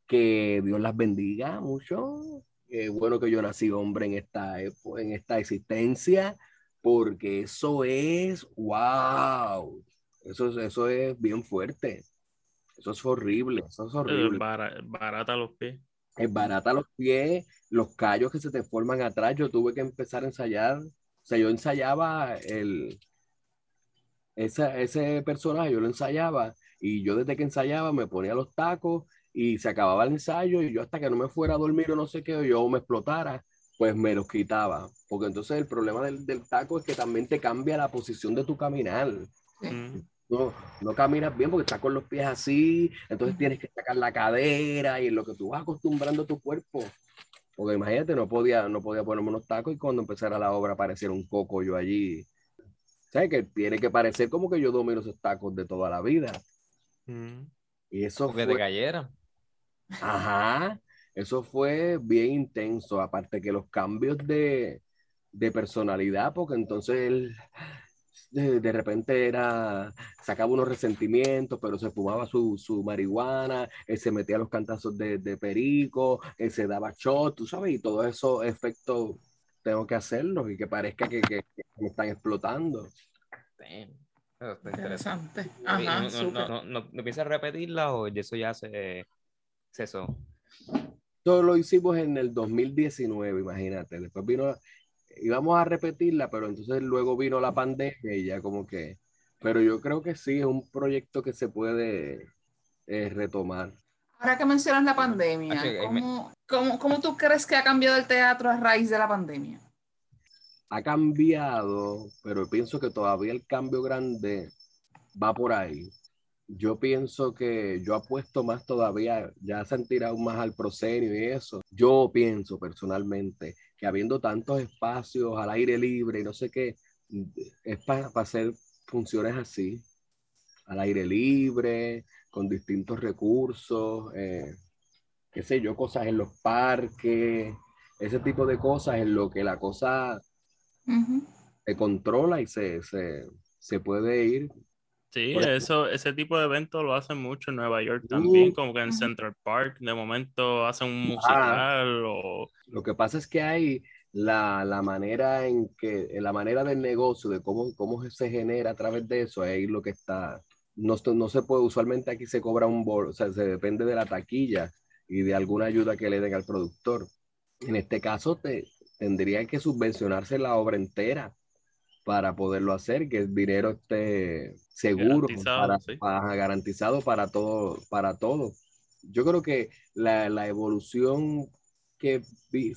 que Dios las bendiga mucho. Qué bueno que yo nací hombre en esta, en esta existencia, porque eso es, wow, eso, eso es bien fuerte. Eso es horrible, eso es horrible. barata los pies. Es barata los pies, los callos que se te forman atrás. Yo tuve que empezar a ensayar. O sea, yo ensayaba el, ese, ese personaje, yo lo ensayaba y yo desde que ensayaba me ponía los tacos y se acababa el ensayo y yo hasta que no me fuera a dormir o no sé qué, o yo me explotara, pues me los quitaba. Porque entonces el problema del, del taco es que también te cambia la posición de tu caminar. Mm. No, no caminas bien porque estás con los pies así, entonces tienes que sacar la cadera y en lo que tú vas acostumbrando tu cuerpo. Porque imagínate, no podía, no podía ponerme unos tacos y cuando empezara la obra apareciera un coco yo allí. ¿Sabes? Que tiene que parecer como que yo domino esos tacos de toda la vida. Mm. Y eso porque fue... te cayera. Ajá. Eso fue bien intenso. Aparte que los cambios de, de personalidad, porque entonces él de, repente era, sacaba unos resentimientos, pero se fumaba su, su marihuana, él se metía los cantazos de, de perico, él se daba shot, tú sabes, y todos esos efectos tengo que hacerlos y que parezca que, que, me están explotando. Interesante. Ajá, no, no, no, no, piensas repetirla o eso ya se, se eso? Todo lo hicimos en el 2019, imagínate. Después vino íbamos a repetirla, pero entonces luego vino la pandemia y ya como que, pero yo creo que sí, es un proyecto que se puede eh, retomar. Ahora que mencionas la pandemia, ¿cómo, ¿cómo, cómo, tú crees que ha cambiado el teatro a raíz de la pandemia? Ha cambiado, pero pienso que todavía el cambio grande va por ahí. Yo pienso que yo apuesto más todavía, ya se han tirado más al proscenio y eso. Yo pienso personalmente que habiendo tantos espacios al aire libre y no sé qué, es para hacer funciones así, al aire libre, con distintos recursos, eh, qué sé yo, cosas en los parques, ese tipo de cosas en lo que la cosa se controla y se, se, se puede ir. Sí, eso, ese tipo de eventos lo hacen mucho en Nueva York también, como que en Central Park de momento hacen un musical o... Lo que pasa es que hay la, la, manera en que, la manera del negocio, de cómo, cómo se genera a través de eso, ahí lo que está, no, no se puede, usualmente aquí se cobra un bol, o sea, se depende de la taquilla y de alguna ayuda que le den al productor. En este caso, te, tendría que subvencionarse la obra entera para poderlo hacer, que el dinero esté seguro, para, para, garantizado para todo, para todo. Yo creo que la, la evolución que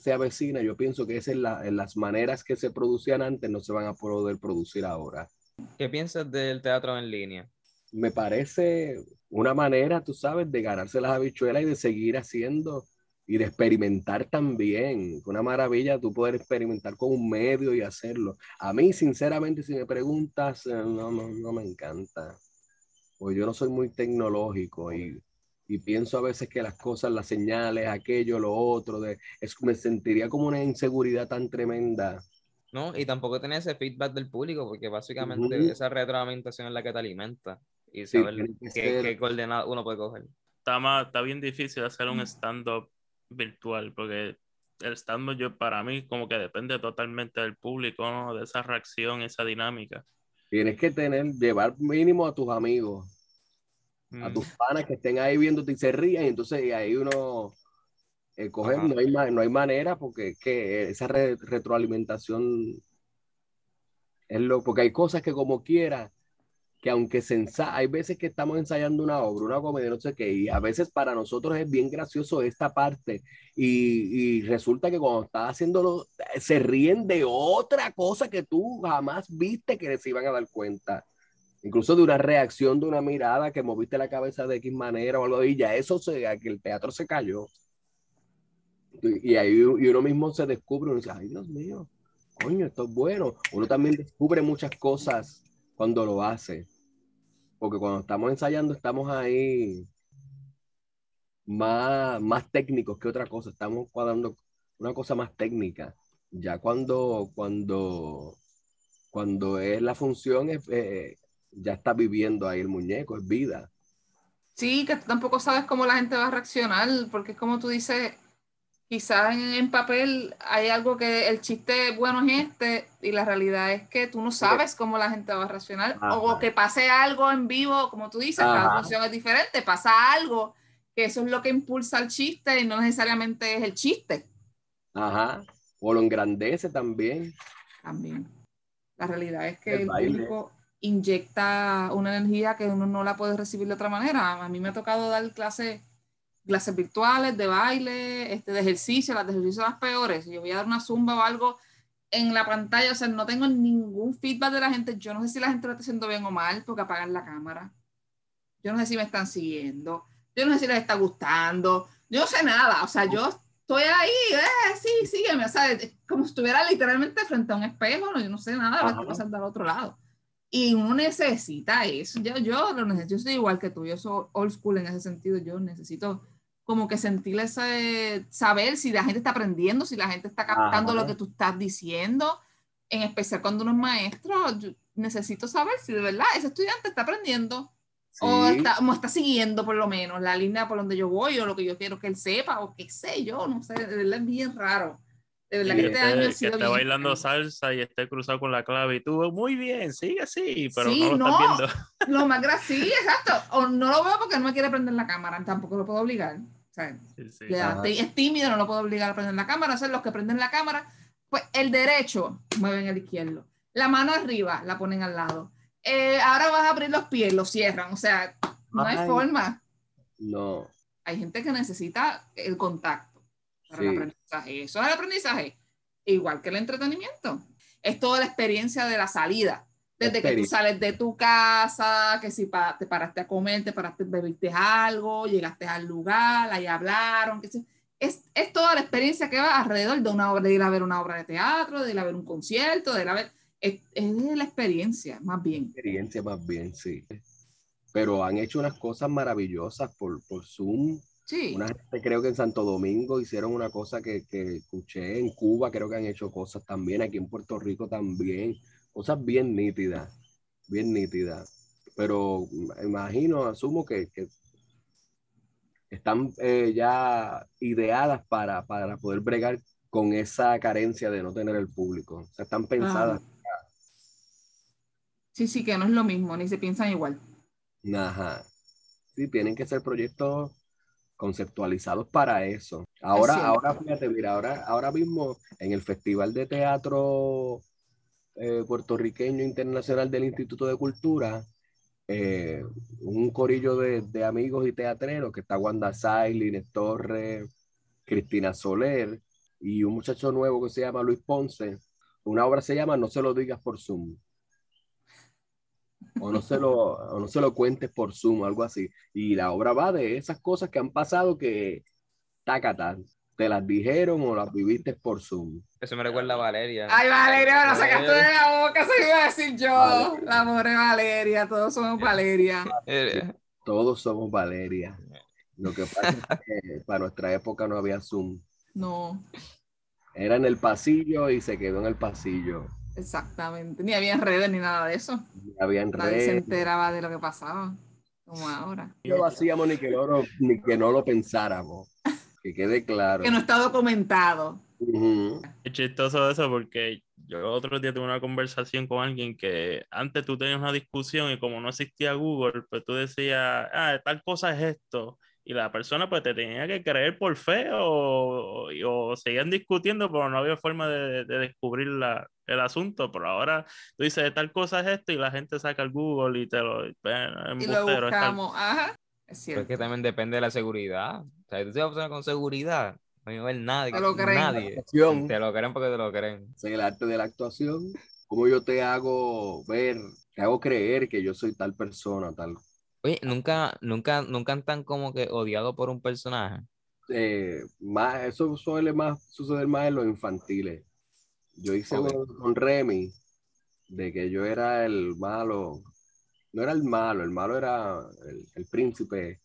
se avecina, yo pienso que es en, la, en, las maneras que se producían antes no se van a poder producir ahora. ¿Qué piensas del teatro en línea? Me parece una manera, tú sabes, de ganarse las habichuelas y de seguir haciendo y de experimentar también. Una maravilla tú poder experimentar con un medio y hacerlo. A mí, sinceramente, si me preguntas, eh, no, no, no me encanta. Pues yo no soy muy tecnológico y, y, pienso a veces que las cosas, las señales, aquello, lo otro, de, es, me sentiría como una inseguridad tan tremenda. No, y tampoco tener ese feedback del público, porque básicamente esa retroalimentación es la que te alimenta y saber qué, qué coordenada uno puede coger. Está, está bien difícil hacer un stand-up virtual, porque el stand yo para mí como que depende totalmente del público, ¿no? De esa reacción, esa dinámica. Tienes que tener, llevar mínimo a tus amigos, a tus panas que estén ahí viéndote y se rían, y entonces ahí uno eh, coger, no hay, no hay manera porque que esa retroalimentación es lo, porque hay cosas que como quiera que aunque se hay veces que estamos ensayando una obra, una comedia, no sé qué, y a veces para nosotros es bien gracioso esta parte, y, y resulta que cuando estás haciéndolo, se ríen de otra cosa que tú jamás viste que se iban a dar cuenta. Incluso de una reacción, de una mirada que moviste la cabeza de X manera o algo, y ya eso, se, que el teatro se cayó. Y, ahí y uno mismo se descubre, y dice, ay Dios mío, coño, esto es bueno. Uno también descubre muchas cosas cuando lo hace. Porque cuando estamos ensayando estamos ahí más, más técnicos que otra cosa. Estamos cuadrando una cosa más técnica. Ya cuando, cuando, cuando es la función, eh, ya está viviendo ahí el muñeco, es vida. Sí, que tampoco sabes cómo la gente va a reaccionar, porque es como tú dices, quizás en, papel hay algo que el chiste bueno es este y la realidad es que tú no sabes cómo la gente va a reaccionar o que pase algo en vivo, como tú dices, cada función es diferente, pasa algo que eso es lo que impulsa el chiste y no necesariamente es el chiste. Ajá, o lo engrandece también. También. La realidad es que el, público inyecta una energía que uno no la puede recibir de otra manera. A mí me ha tocado dar clases clases virtuales de baile, este, de ejercicio, las de ejercicio las peores. Yo voy a dar una zumba o algo en la pantalla, o sea, no tengo ningún feedback de la gente. Yo no sé si la gente lo está haciendo bien o mal porque apagan la cámara. Yo no sé si me están siguiendo. Yo no sé si les está gustando. Yo no sé nada. O sea, yo estoy ahí, eh, sí, sígueme. O sea, como si estuviera literalmente frente a un espejo, no, yo no sé nada de lo que pasa al otro lado. Y uno necesita eso. Yo, yo lo necesito. Yo soy igual que tú. Yo soy old school en ese sentido. Yo necesito como que sentir ese, saber si la gente está aprendiendo, si la gente está captando lo que tú estás diciendo, en especial cuando uno es maestro, necesito saber si de verdad ese estudiante está aprendiendo o, está, o está siguiendo por lo menos la línea por donde yo voy o lo que yo quiero que él sepa o qué sé yo, no sé, de verdad es bien raro. De verdad que este año ha sido que esté bailando salsa y esté cruzado con la clave y tú, muy bien, sigue así, pero no lo estás viendo. Lo más gracioso, sí, exacto. O no lo veo porque no me quiere prender la cámara, tampoco lo puedo obligar es tímido, no lo puedo obligar a prender la cámara. O los que prenden la cámara, pues el derecho mueven el izquierdo. La mano arriba la ponen al lado. Eh, ahora vas a abrir los pies, los cierran. O sea, no hay forma. No. Hay gente que necesita el contacto para el aprendizaje. Eso es el aprendizaje. Igual que el entretenimiento. Es toda la experiencia de la salida. Desde que tú sales de tu casa, que si te paraste a comer, te paraste, bebiste algo, llegaste al lugar, ahí hablaron, que es, es, toda la experiencia que va alrededor de una obra, de ir a ver una obra de teatro, de ir a ver un concierto, de ir a ver, es, es la experiencia, más bien. Experiencia más bien, sí. Pero han hecho unas cosas maravillosas por, por Zoom. Sí. Una gente, creo que en Santo Domingo hicieron una cosa que, que escuché, en Cuba creo que han hecho cosas también, aquí en Puerto Rico también cosas bien nítidas, bien nítidas. Pero imagino, asumo que, están eh, ya ideadas para, poder bregar con esa carencia de no tener el público. O sea, están pensadas. Sí, sí, que no es lo mismo, ni se piensan igual. Ajá. Sí, tienen que ser proyectos conceptualizados para eso. Ahora, ahora fíjate, mira, ahora, ahora mismo en el Festival de Teatro eh, puertorriqueño internacional del Instituto de Cultura, eh, un corillo de, amigos y teatreros que está Wanda Sailly, Inés Torres, Cristina Soler y un muchacho nuevo que se llama Luis Ponce. Una obra se llama No se lo digas por Zoom. O no se lo, no se lo cuentes por Zoom, algo así. Y la obra va de esas cosas que han pasado que tacatan ¿Te las dijeron o las viviste por Zoom? Eso me recuerda a Valeria. Ay, Valeria, me la sacaste de la boca, se iba a decir yo. La pobre Valeria, todos somos Valeria. Todos somos Valeria. Lo que pasa es que para nuestra época no había Zoom. No. Era en el pasillo y se quedó en el pasillo. Exactamente. Ni había redes ni nada de eso. Ni había redes. Nadie se enteraba de lo que pasaba. Como ahora. No lo hacíamos ni que, ni que no lo pensáramos. Que quede claro. Que no está documentado. Es chistoso eso porque yo otro día tuve una conversación con alguien que antes tú tenías una discusión y como no existía Google, pues tú decías, ah, tal cosa es esto. Y la persona pues te tenía que creer por fe o, o, seguían discutiendo, pero no había forma de, descubrir la, el asunto. Pero ahora tú dices, tal cosa es esto y la gente saca el Google y te lo... y lo buscamos, ajá. Es cierto. es que también depende de la seguridad. O sea, tú te vas a con seguridad, no hay a ver nadie. Te lo creen. Nadie. Te lo creen porque te lo creen. Es el arte de la actuación. ¿Cómo yo te hago ver, te hago creer que yo soy tal persona, tal? Oye, nunca, nunca, nunca están como que odiado por un personaje. Eh, más, eso suele más suceder más en los infantiles. Yo hice uno con Remy, de que yo era el malo. No era el malo, el malo era el, príncipe,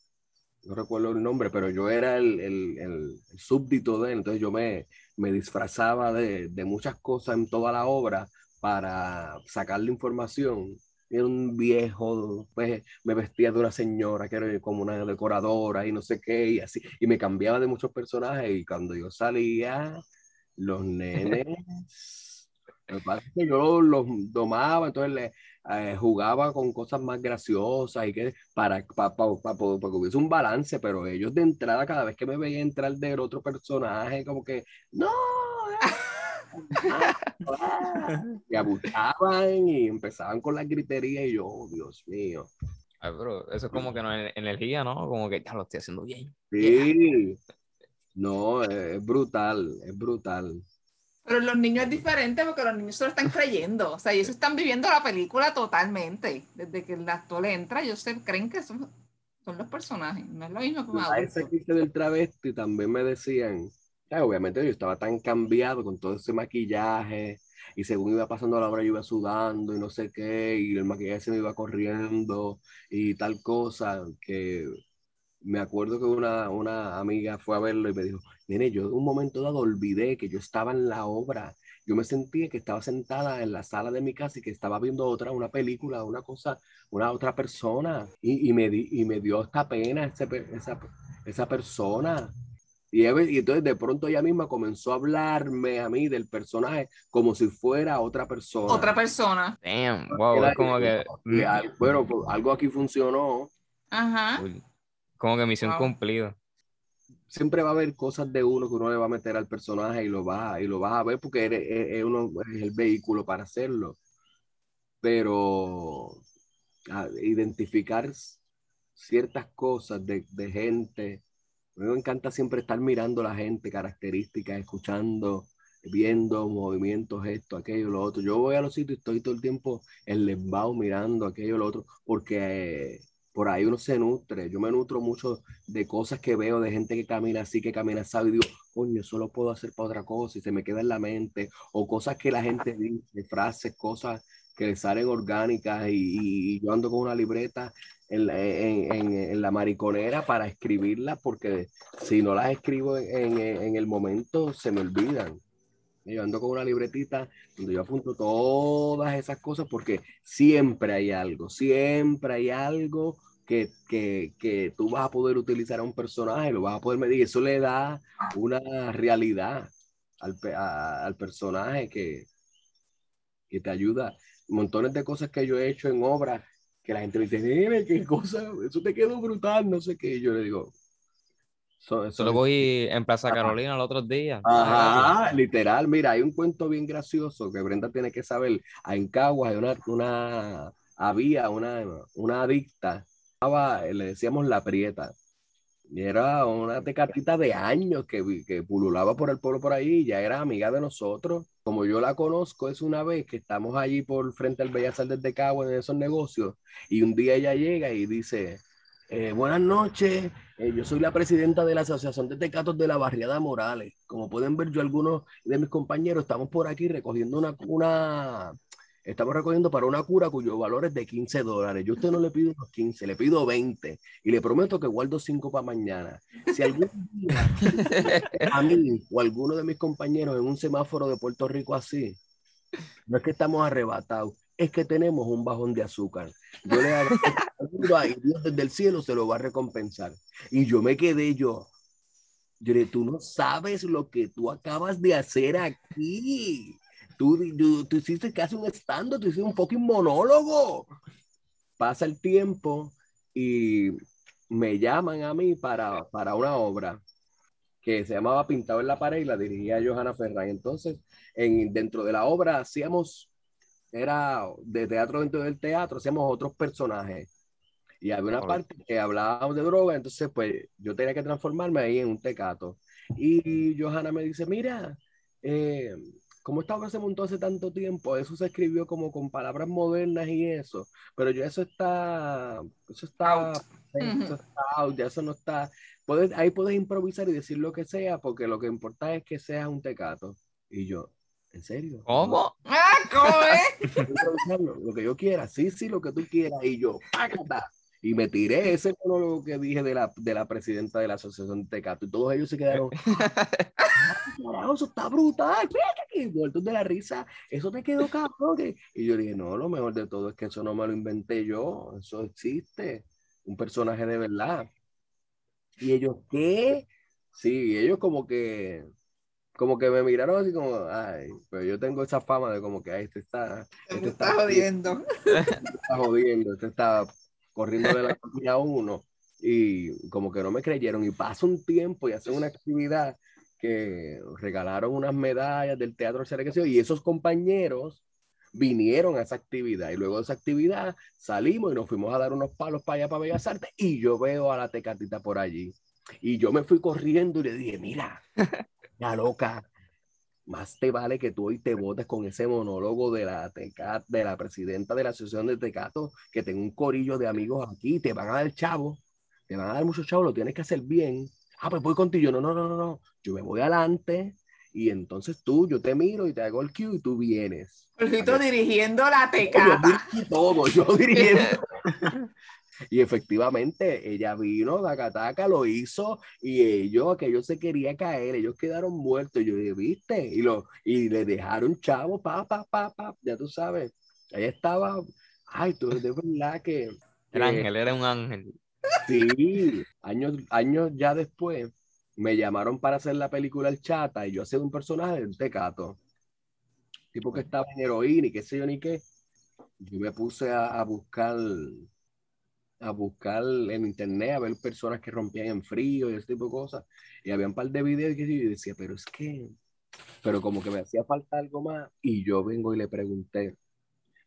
no recuerdo el nombre, pero yo era el, el, súbdito de él. Entonces yo me, me disfrazaba de, de muchas cosas en toda la obra para sacarle información era un viejo, pues me vestía de una señora que era como una decoradora y no sé qué, y así, y me cambiaba de muchos personajes, y cuando yo salía, los nenes, me parece que yo los domaba, entonces le, eh, jugaba con cosas más graciosas y que para, para, para, para, que hubiese un balance, pero ellos de entrada, cada vez que me veía entrar del otro personaje, como que, no, y abusaban y empezaban con la gritería y yo, oh, Dios mío. pero eso es como que no es energía, ¿no? Como que ya lo estoy haciendo bien. Sí. No, es brutal, es brutal. Pero los niños es diferente porque los niños se lo están creyendo. O sea, ellos están viviendo la película totalmente. Desde que el actor entra, ellos se creen que son, son los personajes. No es lo mismo que A ese del travesti también me decían obviamente yo estaba tan cambiado con todo ese maquillaje y según iba pasando la hora yo iba sudando y no sé qué y el maquillaje se me iba corriendo y tal cosa que me acuerdo que una, una amiga fue a verlo y me dijo, nene, yo en un momento dado olvidé que yo estaba en la obra. Yo me sentía que estaba sentada en la sala de mi casa y que estaba viendo otra, una película, una cosa, una otra persona. Y, y me, di, y me dio esta pena esa, esa persona. Y, entonces de pronto ella misma comenzó a hablarme a mí del personaje como si fuera otra persona. Otra persona. Damn, wow, es como que... Bueno, pues, algo aquí funcionó. Ajá. Como que misión cumplida. Siempre va a haber cosas de uno que uno le va a meter al personaje y lo vas, y lo vas a ver porque es, uno, es el vehículo para hacerlo. Pero identificar ciertas cosas de, de gente a mí me encanta siempre estar mirando la gente, características, escuchando, viendo movimientos, esto, aquello, lo otro. Yo voy a los sitios y estoy todo el tiempo en lembao mirando aquello, lo otro, porque por ahí uno se nutre. Yo me nutro mucho de cosas que veo, de gente que camina así, que camina así, y digo, coño, eso lo puedo hacer para otra cosa y se me queda en la mente. O cosas que la gente dice, frases, cosas que le salen orgánicas y, y yo ando con una libreta en, la mariconera para escribirla, porque si no las escribo en, el momento, se me olvidan. Yo ando con una libretita donde yo apunto todas esas cosas porque siempre hay algo, siempre hay algo que, que, tú vas a poder utilizar a un personaje, lo vas a poder medir. Eso le da una realidad al, al personaje que, que te ayuda. Montones de cosas que yo he hecho en obras que la gente me dice, dime qué cosa, eso te quedó brutal, no sé qué. yo le digo, Solo voy en Plaza Carolina los otros días. Ajá, literal. Mira, hay un cuento bien gracioso que Brenda tiene que saber. En Caguas hay una, una había una, una adicta, le decíamos la prieta. Y era una tecatita de años que, que pululaba por el pueblo por ahí, ya era amiga de nosotros. Como yo la conozco, es una vez que estamos allí por frente al Bellas Artes de Cabo en esos negocios, y un día ella llega y dice, eh, buenas noches, eh, yo soy la presidenta de la Asociación de Tecatos de la Barriada Morales. Como pueden ver, yo algunos de mis compañeros estamos por aquí recogiendo una, una Estamos recogiendo para una cura cuyo valor es de 15 dólares. Yo a usted no le pido los 15, le pido 20 y le prometo que guardo 5 para mañana. Si algún a mí o alguno de mis compañeros en un semáforo de Puerto Rico así, no es que estamos arrebatados, que tenemos un bajón de azúcar. Yo le Dios desde el cielo se lo va a recompensar. Y yo me quedé yo. Yo le tú no sabes lo que tú acabas de hacer aquí. Tú, tú, hiciste casi un stand tú hiciste un fucking monólogo. Pasa el tiempo y me llaman a mí para, para una obra que se llamaba Pintado en la pared y la dirigía Johanna Ferran. Entonces, en, dentro de la obra hacíamos, era de teatro dentro del teatro, hacíamos otros personajes. Y había una parte que hablábamos de droga, entonces pues yo tenía que transformarme ahí en un tecato. Y Johanna me dice, mira, eh, como esta obra se montó hace tanto tiempo, eso se escribió como con palabras modernas y eso, pero yo eso está, eso está, eso está ya eso no está, ahí puedes improvisar y decir lo que sea, porque lo que importa es que seas un tecato. Y yo, ¿En serio? ¿Cómo? ¡Ah, ¿cómo es? Puedo improvisarlo, Lo que yo quiera, sí, sí, lo que tú quieras. Y yo, ¡pácata! Y me tiré ese monólogo que dije de la, de la presidenta de la Asociación de Tecato. Y todos ellos se quedaron, "Ah, carajo, eso está brutal. Fíjate que muertos de la risa. Eso te quedó cabrón. que-". Y yo dije, no, lo mejor de todo es que eso no me lo inventé yo. Eso existe. Un personaje de verdad. Y ellos, ¿qué? Sí, ellos como que, como que me miraron así como, ay, pero yo tengo esa fama de como que, ay, este está, Te este está jodiendo. está jodiendo, este está corriendo de la página uno y como que no me creyeron. Y pasa un tiempo y hacen una actividad que regalaron unas medallas del Teatro y esos compañeros vinieron a esa actividad. Y luego de esa actividad salimos y nos fuimos a dar unos palos para allá para Bellas Artes y yo veo a la tecatita por allí. Y yo me fui corriendo y le dije, mira, ya loca, más te vale que tú hoy te votes con ese monólogo de la, teca- de la presidenta de la Asociación de Tecato, que tengo un corillo de amigos aquí, te van a dar chavo, te van a dar muchos chavos, lo tienes que hacer bien. Ah, pues voy contigo. Yo, no, no, no, no, no, yo me voy adelante y entonces tú, yo te miro y te hago el cue y tú vienes. Jorgito dirigiendo la Yo tecata. todo, yo dirigiendo. Y efectivamente, ella vino, Takataka lo hizo, y ellos, que ellos se quería caer, ellos quedaron muertos. Yo dije, ¿viste? Y, lo, y le dejaron chavo, pa, pa, pa, pa, ya tú sabes. Ahí estaba, ay, tú de verdad que. El que- ángel, era un ángel. Sí, años, años ya después me llamaron para hacer la película El Chata y yo hacía un personaje del Tecato. Tipo que estaba en heroína y qué sé yo ni qué. Yo me puse a, a buscar a buscar en internet a ver personas que rompían en frío y ese tipo de cosas. Y había un par de videos que yo decía, pero es que, pero como que me hacía falta algo más. Y yo vengo y le pregunté,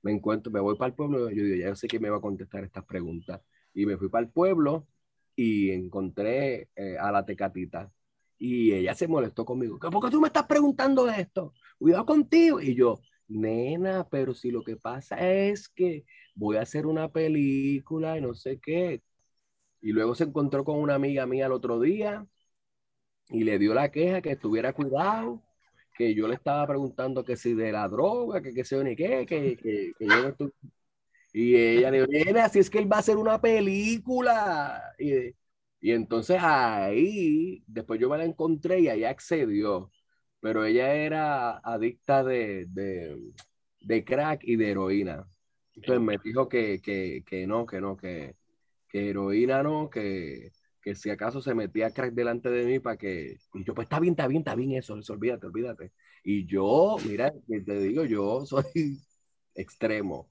me encuentro, me voy para el pueblo, yo digo, ya sé que me va a contestar estas preguntas. Y me fui para el pueblo y encontré eh, a la tecatita. Y ella se molestó conmigo. ¿Por qué tú me estás preguntando de esto? Cuidado contigo. Y yo, nena, pero si lo que pasa es que voy a hacer una película y no sé qué. Y luego se encontró con una amiga mía el otro día y le dio la queja que estuviera cuidado, que yo le estaba preguntando que si de la droga, que qué sé ni qué, que, que, que yo no estu- Y ella le dijo, nena, así es que él va a hacer una película. Y, y entonces ahí, después yo me la encontré y ahí accedió. Pero ella era adicta de, de, de crack y de heroína. Entonces me dijo que, que, que no, que no, que, que heroína no, que, que si acaso se metía crack delante de mí para que... Y yo, pues está bien, está bien, está bien eso, eso, olvídate, olvídate. Y yo, mira, te digo, yo soy extremo.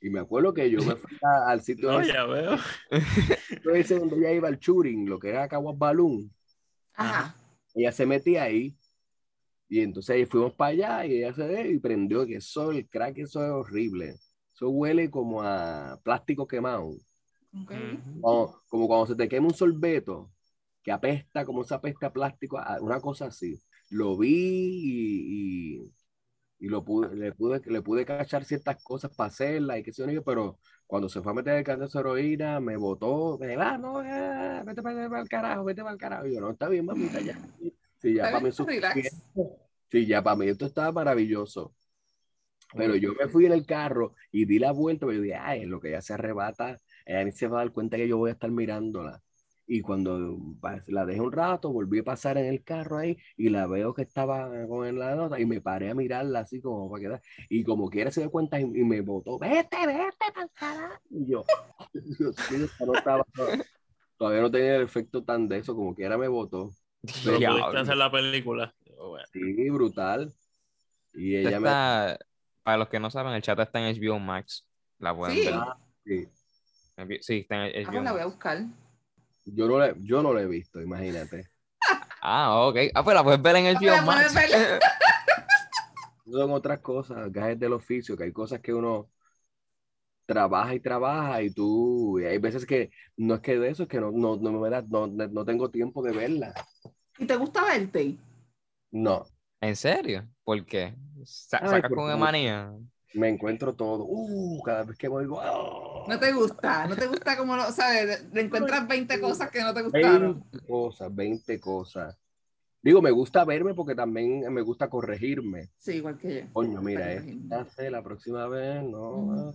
Y me acuerdo que yo me fui a- al sitio No, ese, ya veo. ese donde ella iba al shooting, lo que era Caguas Balloon. Ajá. ella se metía ahí y entonces ahí fuimos para allá y ella se ve y prendió que eso, el crack, eso es horrible. Eso huele como a plástico quemado. Ok. Ujú. Como, como cuando se te quema un sorbeto, que apesta como esa apesta a plástico, a- una cosa así. Lo vi y, y, y lo pude, le, pude, le pude cachar ciertas cosas para hacerla y qué sé yo, pero cuando se fue a meter el canto de heroína, me botó, me va, no, eh, vete para el carajo, vete para el carajo. Y yo, no, está bien, mamita, ya. Sí, ya para mí eso. Sí, ya para mí esto estaba maravilloso. Pero yo me fui en el carro y di la vuelta, pero yo dije, ay, en lo que ella se arrebata, ella ni se va a dar cuenta que yo voy a estar mirándola. Y cuando pa- la dejé un rato, volví a pasar en el carro ahí y la veo que estaba con la nota y me paré a mirarla así como para quedar. Y como quiera se dio cuenta y, y me botó, vete, vete, carajo. Y yo, no estaba- todavía no tenía el efecto tan de eso, como quiera me botó. Pero pudiste hacer la película. Bueno, Sí, brutal. Y ella me... para los que no saben, el chat está en HBO Max. La pueden Sí. ver. Sí. Sí, está en Ah, HBO la voy a buscar. Yo no, le, yo no lo he visto, imagínate. Ah, ok. Ah, pues la puedes ver en la HBO puedes Max. ver. Son otras cosas, gajes del oficio, que hay cosas que uno trabaja y trabaja y tú, y hay veces que no es que de eso, es que no, no, no, me da- no, no tengo tiempo de verla. ¿Y te gusta verte? No, ¿En serio? ¿Por qué? Sa- Ay, ¿Sacas con manía? me encuentro todo. Uh, cada vez que voy, digo, "Ah". ¿No te gusta? ¿No te gusta como lo, sabes? Le encuentras 20 cosas que no te gustaron. 20 cosas, 20 cosas. Digo, me gusta verme porque también me gusta corregirme. Sí, igual que yo. Coño, mira, esta la próxima vez, no,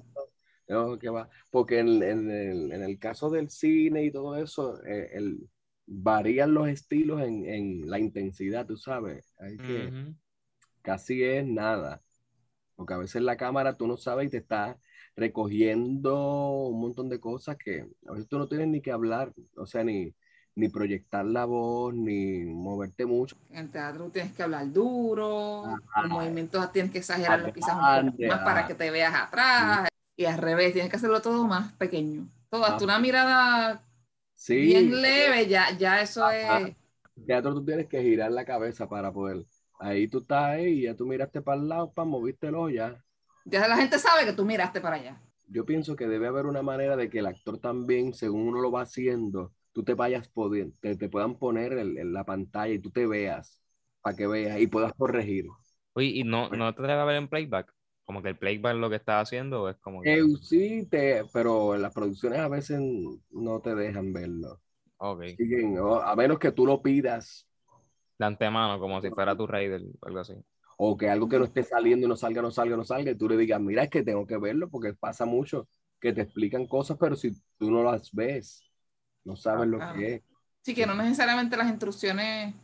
no, que va. Porque en, en, el, en, el, caso del cine y todo eso, eh, el, varían los estilos en, en, la intensidad, tú sabes. Hay que, Casi es nada. Porque a veces la cámara tú no sabes y te está recogiendo un montón de cosas que a veces tú no tienes ni que hablar, o sea, ni, ni proyectar la voz, ni moverte mucho. En teatro tienes que hablar duro, los movimientos tienes que exagerarlos quizás un poco más para que te veas atrás, y al revés, tienes que hacerlo todo más pequeño. Todo, hasta una mirada bien leve, ya, ya eso es... En teatro tú tienes que girar la cabeza para poder... Ahí tú estás ahí y ya tú miraste para el lado, para moviste ya. Ya la gente sabe que tú miraste para allá. Yo pienso que debe haber una manera de que el actor también, según uno lo va haciendo, tú te vayas pudiendo, te, te, puedan poner en, la pantalla y tú te veas, para que veas y puedas corregir. Oye, ¿y no, no te debe ver en playback? Como que el playback lo que está haciendo es como... Que... Eh, sí, te, pero las producciones a veces no te dejan verlo. Ok. a menos que tú lo pidas. De antemano, como si fuera tu rey o algo así. O que algo que no esté saliendo y no salga, no salga, no salga, y tú le digas, mira, es que tengo que verlo porque pasa mucho que te explican cosas, pero si tú no las ves, no sabes lo que es. Sí, que no necesariamente las instrucciones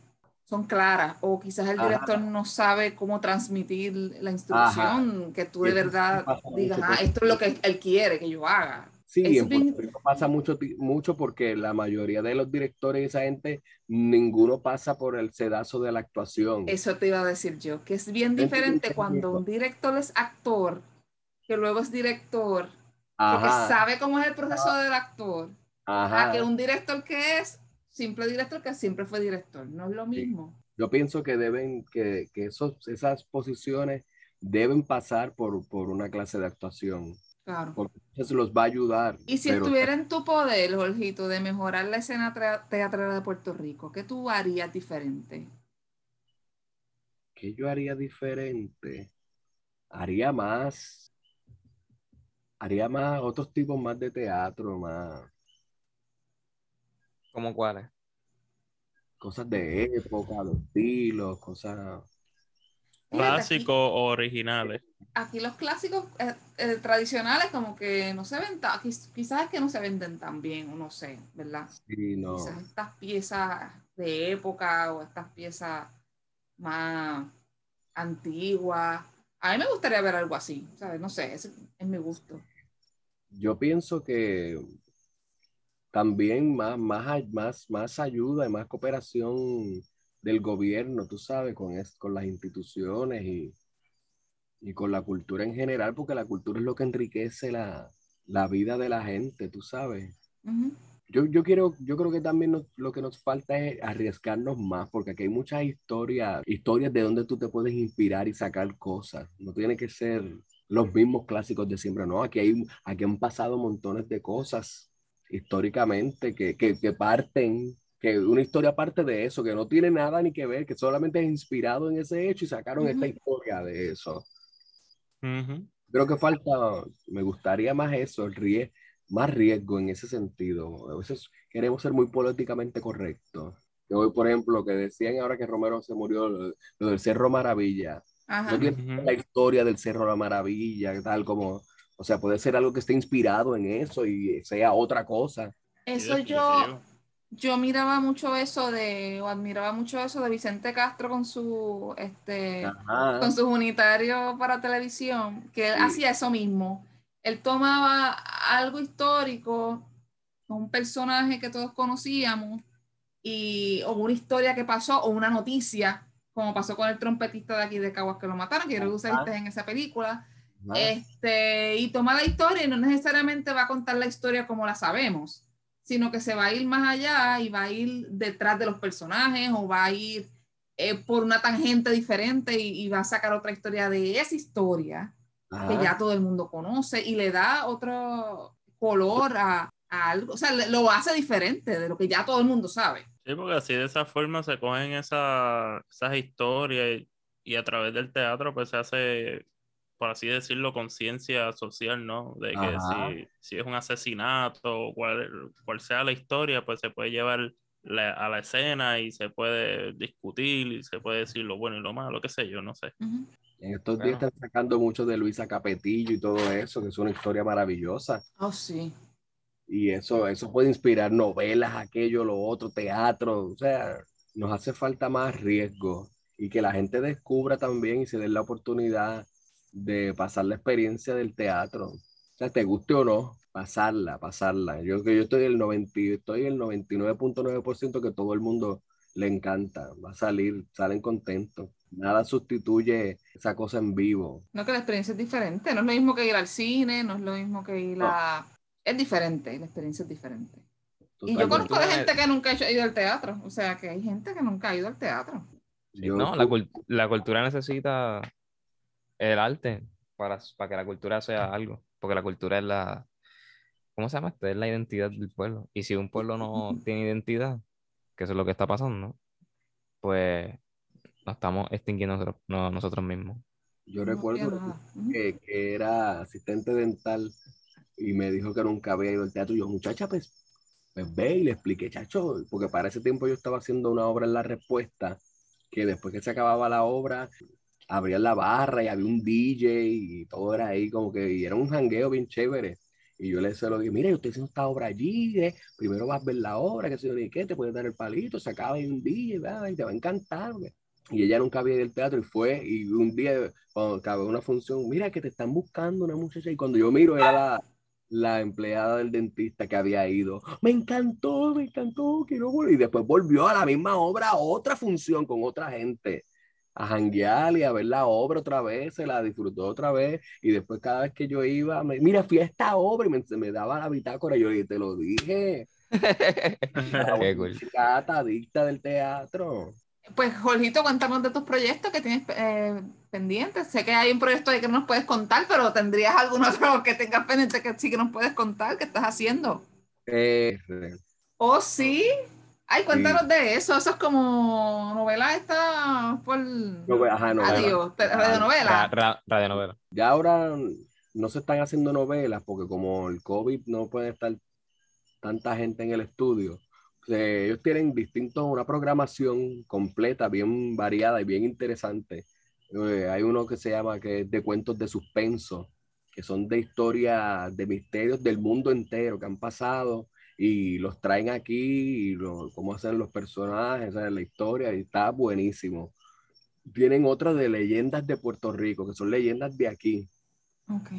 son claras o quizás el director no sabe cómo transmitir la instrucción, que tú de verdad digas, ah, esto es lo que él quiere que yo haga. Sí, en Puerto Rico pasa mucho, mucho porque la mayoría de los directores y esa gente, ninguno pasa por el sedazo de la actuación. Eso te iba a decir yo, que es bien diferente cuando un director es actor, que luego es director, porque sabe cómo es el proceso del actor a que un director que es simple director que siempre fue director. No es lo mismo. Yo pienso que deben, que, que esos, esas posiciones deben pasar por, por una clase de actuación. Claro. Porque eso los va a ayudar. Y si estuviera en tu poder, Jorgito, de mejorar la escena teatral de Puerto Rico, ¿qué tú harías diferente? ¿Qué yo haría diferente? Haría más. Haría más otros tipos más de teatro, más ¿Cómo cuáles? Cosas de época, los estilos, cosas. Clásicos o originales. Aquí los clásicos eh, eh, tradicionales como que no se ven tan, quizás es que no se venden tan bien, no sé, ¿verdad? Sí, no. Quizás estas piezas de época o estas piezas más antiguas. A mí me gustaría ver algo así, ¿sabes? No sé, es mi gusto. Yo pienso que también más, más, más, más ayuda y más cooperación del gobierno, tú sabes, con, con las instituciones y, y con la cultura en general, porque la cultura es lo que enriquece la, la vida de la gente, tú sabes. yo, yo, quiero, yo creo que también lo que nos falta es arriesgarnos más, porque aquí hay muchas historias, historias de donde tú te puedes inspirar y sacar cosas. No tiene que ser los mismos clásicos de siempre, no. Aquí, hay, aquí han pasado montones de cosas históricamente, que, que, que, parten, que una historia parte de eso, que no tiene nada ni que ver, que solamente es inspirado en ese hecho y sacaron esta historia de eso. Creo que falta, me gustaría más eso, el rie más riesgo en ese sentido. A veces queremos ser muy políticamente correctos. Hoy, por ejemplo, lo que decían ahora que Romero se murió, lo, del Cerro Maravilla. No tiene la historia del Cerro La Maravilla, tal como o sea, puede ser algo que esté inspirado en eso y sea otra cosa. Eso yo, yo miraba mucho eso de, o admiraba mucho eso de Vicente Castro con su, este, con sus unitarios para televisión, que él hacía eso mismo. Él tomaba algo histórico, un personaje que todos conocíamos, y, o una historia que pasó, o una noticia, como pasó con el trompetista de aquí de Caguas que lo mataron, que creo que usaste en esa película este, y toma la historia y no necesariamente va a contar la historia como la sabemos, sino que se va a ir más allá y va a ir detrás de los personajes o va a ir eh, por una tangente diferente y, va a sacar otra historia de esa historia que ya todo el mundo conoce y le da otro color a, algo, o sea, lo hace diferente de lo que ya todo el mundo sabe. Sí, porque así de esa forma se cogen esa, esas historias y, y a través del teatro pues se hace por así decirlo, conciencia social, ¿no? De que si, si, es un asesinato o cual, cual sea la historia, pues se puede llevar la- a la escena y se puede discutir y se puede decir lo bueno y lo malo, qué sé yo, no sé. Ujú. En estos días Bueno. están sacando mucho de Luisa Capetillo y todo eso, que es una historia maravillosa. Oh, sí. Y eso, eso puede inspirar novelas, aquello, lo otro, teatro. O sea, nos hace falta más riesgo y que la gente descubra también y se dé la oportunidad de pasar la experiencia del teatro. O sea, te guste o no, pasarla, pasarla. Yo que yo estoy el 90, y- estoy el 99.9% que todo el mundo le encanta. Va a salir, salen contentos. Nada sustituye esa cosa en vivo. No que la experiencia es diferente, no es lo mismo que ir al cine, no es lo mismo que ir a... Es diferente, la experiencia es diferente. Y yo Totalmente. conozco de gente que nunca ha ido al teatro, o sea que hay gente que nunca ha ido al teatro. Sí, no, la, la cultura necesita el arte para, para que la cultura sea algo, porque la cultura es la, ¿cómo se llama esto? Es la identidad del pueblo. Y si un pueblo no tiene identidad, que eso es lo que está pasando, pues nos estamos extinguiendo nosotros, no- nosotros mismos. Yo No recuerdo que, que era asistente dental y me dijo que nunca había ido al teatro. Y yo, muchacha, pues, pues ve y le expliqué, chacho, porque para ese tiempo yo estaba haciendo una obra en La Respuesta, que después que se acababa la obra, abrían la barra y había un DJ y todo era ahí como que, y era un jangueo bien chévere. Y yo le se lo dije, mira, yo estoy haciendo esta obra allí, eh, primero vas a ver la obra, que se yo, ¿qué? Te puedes dar el palito, se acaba un DJ, ¿verdad? y te va a encantar. güey". Y ella nunca había ido al teatro y fue, y un día, cuando acabó una función, mira que te están buscando una muchacha, y cuando yo miro era la, la empleada del dentista que había ido. Me encantó, me encantó, quiero volver. Y después volvió a la misma obra, a otra función con otra gente, a janguear y a ver la obra otra vez, se la disfrutó otra vez. Y después cada vez que yo iba, me, mira, fui a esta obra y me, me daba la bitácora. Y yo te lo dije. Qué cool. Adicta del teatro. Pues, Jorgito, cuéntanos de tus proyectos que tienes eh, pendientes. Sé que hay un proyecto ahí que no nos puedes contar, pero ¿tendrías algún otro que tengas pendiente que sí que nos puedes contar que estás haciendo? Eh, ¿Oh, sí? Ay, cuéntanos de eso. Eso es como novela esta por... ajá, novela. Adiós, te- Ajá. Radionovela. ra- radionovela. Ya ahora no se están haciendo novelas porque como el COVID no puede estar tanta gente en el estudio, eh, ellos tienen distintos, una programación completa, bien variada y bien interesante. Eh, hay uno que se llama que es de cuentos de suspenso, que son de historias, de misterios del mundo entero que han pasado y los traen aquí y lo, cómo hacen los personajes, sea, la historia, y está buenísimo. Tienen otro de leyendas de Puerto Rico, que son leyendas de aquí. Ok.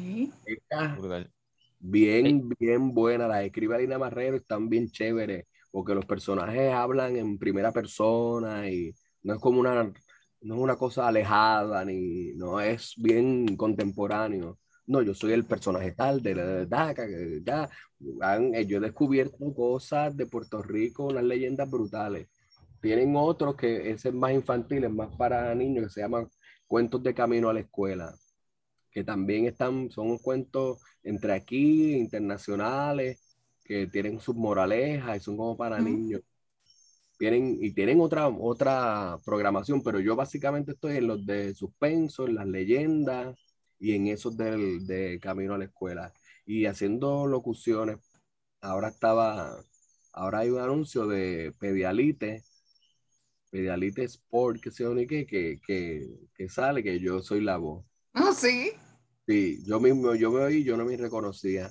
Estas Brutal. bien, bien buena. Las escribe Alina Marrero, están bien chéveres, porque los personajes hablan en primera persona y no es como una, no es una cosa alejada, ni no es bien contemporáneo. No, yo soy el personaje tal de la Daca, ya yo he descubierto cosas de Puerto Rico, unas leyendas brutales. Tienen otros que ese es más infantil, es más para niños, que se llaman Cuentos de Camino a la Escuela, que también están, son cuentos entre aquí, internacionales, que tienen sus moralejas y son como para niños. Tienen, y tienen otra, otra programación, pero yo básicamente estoy en los de suspenso, en las leyendas y en esos del, de Camino a la Escuela. Y haciendo locuciones. Ahora estaba, ahora hay un anuncio de Pedialite, Pedialite Sport, que se que, que, que, que sale, que yo soy la voz. Oh, sí. Sí, yo mismo, yo me oí, yo no me reconocía.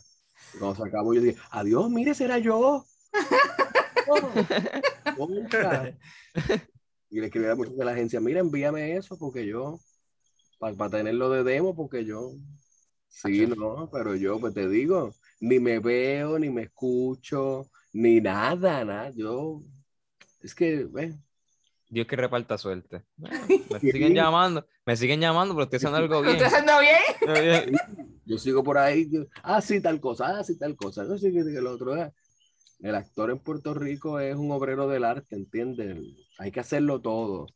Cuando se acabó, yo dije, adiós, mire, será yo. Oh, y le escribí a muchos de la agencia, mira, envíame eso porque yo, para tenerlo de demo, porque yo, sí, no, pero yo, pues te digo, ni me veo, ni me escucho, ni nada, nada. Yo, es que, eh, Dios que reparta suerte. Bueno, me siguen llamando, me siguen llamando, pero estoy haciendo algo ¿Lo bien. estoy haciendo bien? Yo sigo por ahí, yo, ah, sí, tal cosa, ah, sí, tal cosa, no sé qué, lo otro. ah. El actor en Puerto Rico es un obrero del arte, ¿entiendes? Hay que hacerlo todo.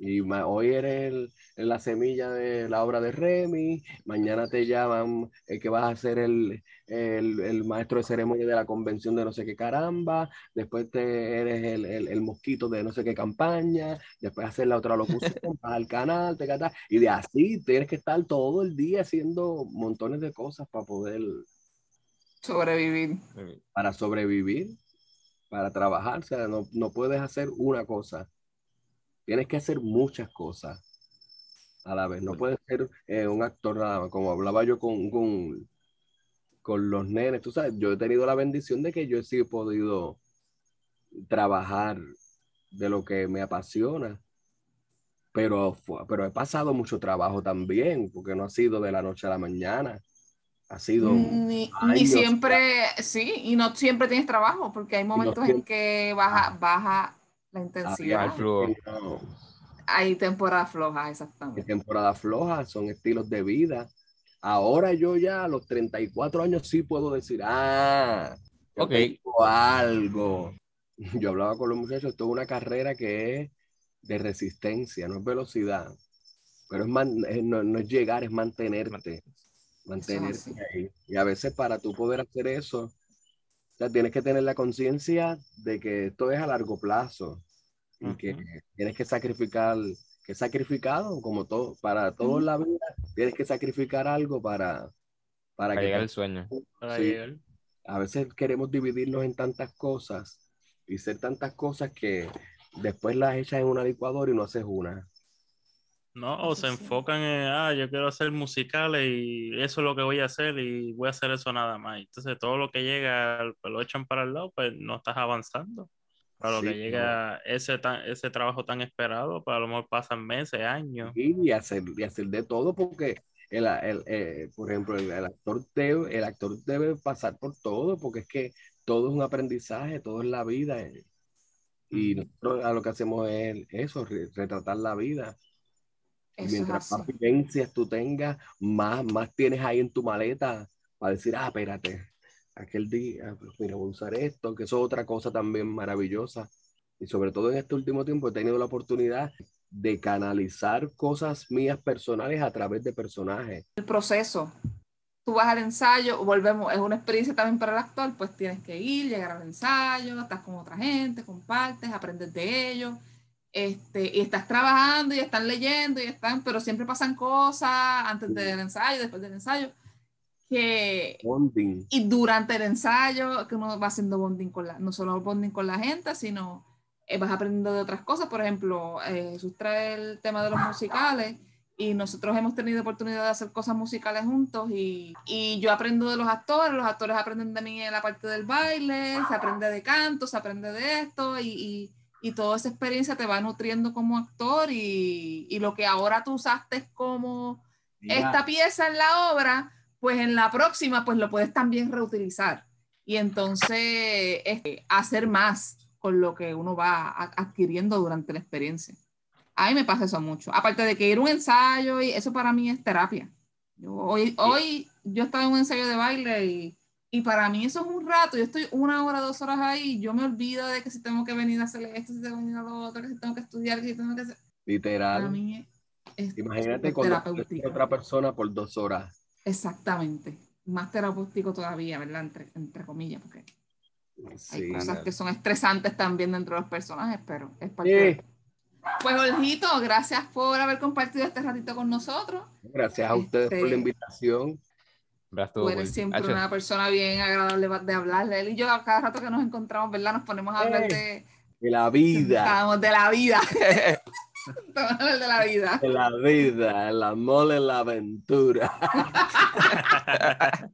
Y hoy eres el- la semilla de la obra de Remy, mañana te llaman el que vas a ser el, el, el maestro de ceremonia de la convención de no sé qué caramba, después te eres el, el, el mosquito de no sé qué campaña, después hacer la otra locución, vas al canal, te catas, y de así tienes que estar todo el día haciendo montones de cosas para poder, Sobrevivir. para sobrevivir. para trabajar, o sea, no, no puedes hacer una cosa. Tienes que hacer muchas cosas a la vez. No puedes ser eh, un actor nada más. Como hablaba yo con, con, con los nenes, tú sabes, yo he tenido la bendición de que yo sí he podido trabajar de lo que me apasiona. Pero, pero he pasado mucho trabajo también, porque no ha sido de la noche a la mañana. Ha sido. Ni, ni siempre, sí, y no siempre tienes trabajo, porque hay momentos en que baja, baja la intensidad. el flujo. No, Hay temporadas flojas, hay exactamente. temporadas flojas, son estilos de vida. Ahora yo ya a los 34 años sí puedo decir, ah, yo Ok. tengo algo. Yo hablaba con los muchachos, esto es una carrera que es de resistencia, no es velocidad, pero es, man- es- no, no es llegar, es mantenerte, mantenerte ahí. Y a veces para tú poder hacer eso, o sea, tienes que tener la conciencia de que esto es a largo plazo y que tienes que sacrificar, que sacrificado como todo, para todo en la vida, tienes que sacrificar algo para, para Para que llegar te- al sueño. Para Sí. llegar. a veces queremos dividirnos en tantas cosas y ser tantas cosas que después las echas en una licuadora y no haces una. No, o Eso se sí. enfocan en, ah, yo quiero hacer musicales y eso es lo que voy a hacer y voy a hacer eso nada más. Entonces todo lo que llega, pues, lo echan para el lado, pues no estás avanzando. Para lo Sí, que llega ese, tan- ese trabajo tan esperado, pues a lo mejor pasan meses, años. Y hacer, y hacer de todo porque, el, el, eh, por ejemplo, el, actor debe, el actor debe pasar por todo porque es que todo es un aprendizaje, todo es la vida. eh. Y nosotros a lo que hacemos es eso, re- retratar la vida. Eso mientras más vivencias tú tengas, más, más tienes ahí en tu maleta para decir, ah, espérate, aquel día, pues mira, voy a usar esto, que eso es otra cosa también maravillosa. Y sobre todo en este último tiempo he tenido la oportunidad de canalizar cosas mías personales a través de personajes. El proceso. Tú vas al ensayo, volvemos, es una experiencia también para el actor, pues tienes que ir, llegar al ensayo, estás con otra gente, compartes, aprendes de ellos, este, y estás trabajando y están leyendo y están, pero siempre pasan cosas antes del ensayo, después del ensayo, que Bonding. y durante el ensayo, que uno va haciendo bonding con la, no solo bonding con la gente, sino eh, vas aprendiendo de otras cosas. Por ejemplo, eh, Jesús trae el tema de los musicales y nosotros hemos tenido oportunidad de hacer cosas musicales juntos y, y yo aprendo de los actores, los actores aprenden de mí en la parte del baile, se aprende de canto, se aprende de esto y, y, y toda esa experiencia te va nutriendo como actor y, y lo que ahora tú usaste como esta pieza en la obra, pues en la próxima pues lo puedes también reutilizar y entonces este, hacer más con lo que uno va adquiriendo durante la experiencia. A mí me pasa eso mucho. Aparte de que ir a un ensayo, y eso para mí es terapia. Yo, hoy, hoy yo estaba en un ensayo de baile y, y para mí eso es un rato. Yo estoy una hora, dos horas ahí yo me olvido de que si tengo que venir a hacer esto, si tengo que venir a lo otro, que si tengo que estudiar, que si tengo que hacer... Para Literal. mí es, Imagínate con otra persona por dos horas. Exactamente. Más terapéutico todavía, ¿verdad? Entre, entre comillas, porque hay Sí. cosas que son estresantes también dentro de los personajes, pero es parte Sí. Pues, Olgito, gracias por haber compartido este ratito con nosotros. Gracias a ustedes por la Este- invitación. ¿Verdad? Tú eres siempre una persona bien agradable de hablarle. Él y yo, a cada rato que nos encontramos, ¿verdad? Nos ponemos a hablar Eh, de, De la vida. Estamos de la vida. De la vida. De la vida, el amor en la aventura.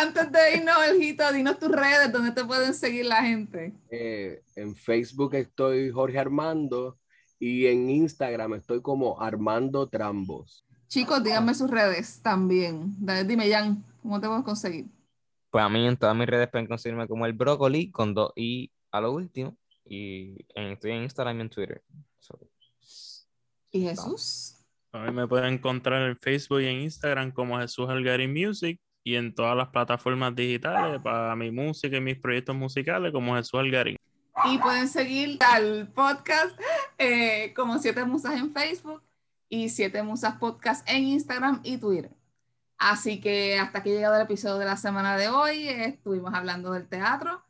Antes de irnos, Olgito, dinos tus redes donde te pueden seguir la gente. Eh, en Facebook estoy Jorge Armando y en Instagram estoy como Armando Trambos. Chicos, díganme sus redes también. Dime, Jan, ¿cómo te puedo conseguir? Pues a mí en todas mis redes pueden conseguirme como el brócoli con dos i a lo último. Y en- estoy en Instagram y en Twitter. So, ¿Y Jesús? A mí me pueden encontrar en Facebook y en Instagram como Jesús Algarín Music y en todas las plataformas digitales para mi música y mis proyectos musicales como Jesús Algarín. Y pueden seguir al podcast eh, como Siete Musas en Facebook y Siete Musas Podcast en Instagram y Twitter. Así que hasta aquí ha llegado el episodio de la semana de hoy. Estuvimos hablando del teatro.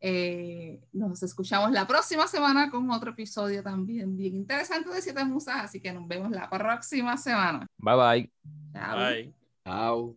Eh, nos escuchamos la próxima semana con otro episodio también bien interesante de Siete Musas. Así que nos vemos la próxima semana. bye bye. Chao. Bye. Chao.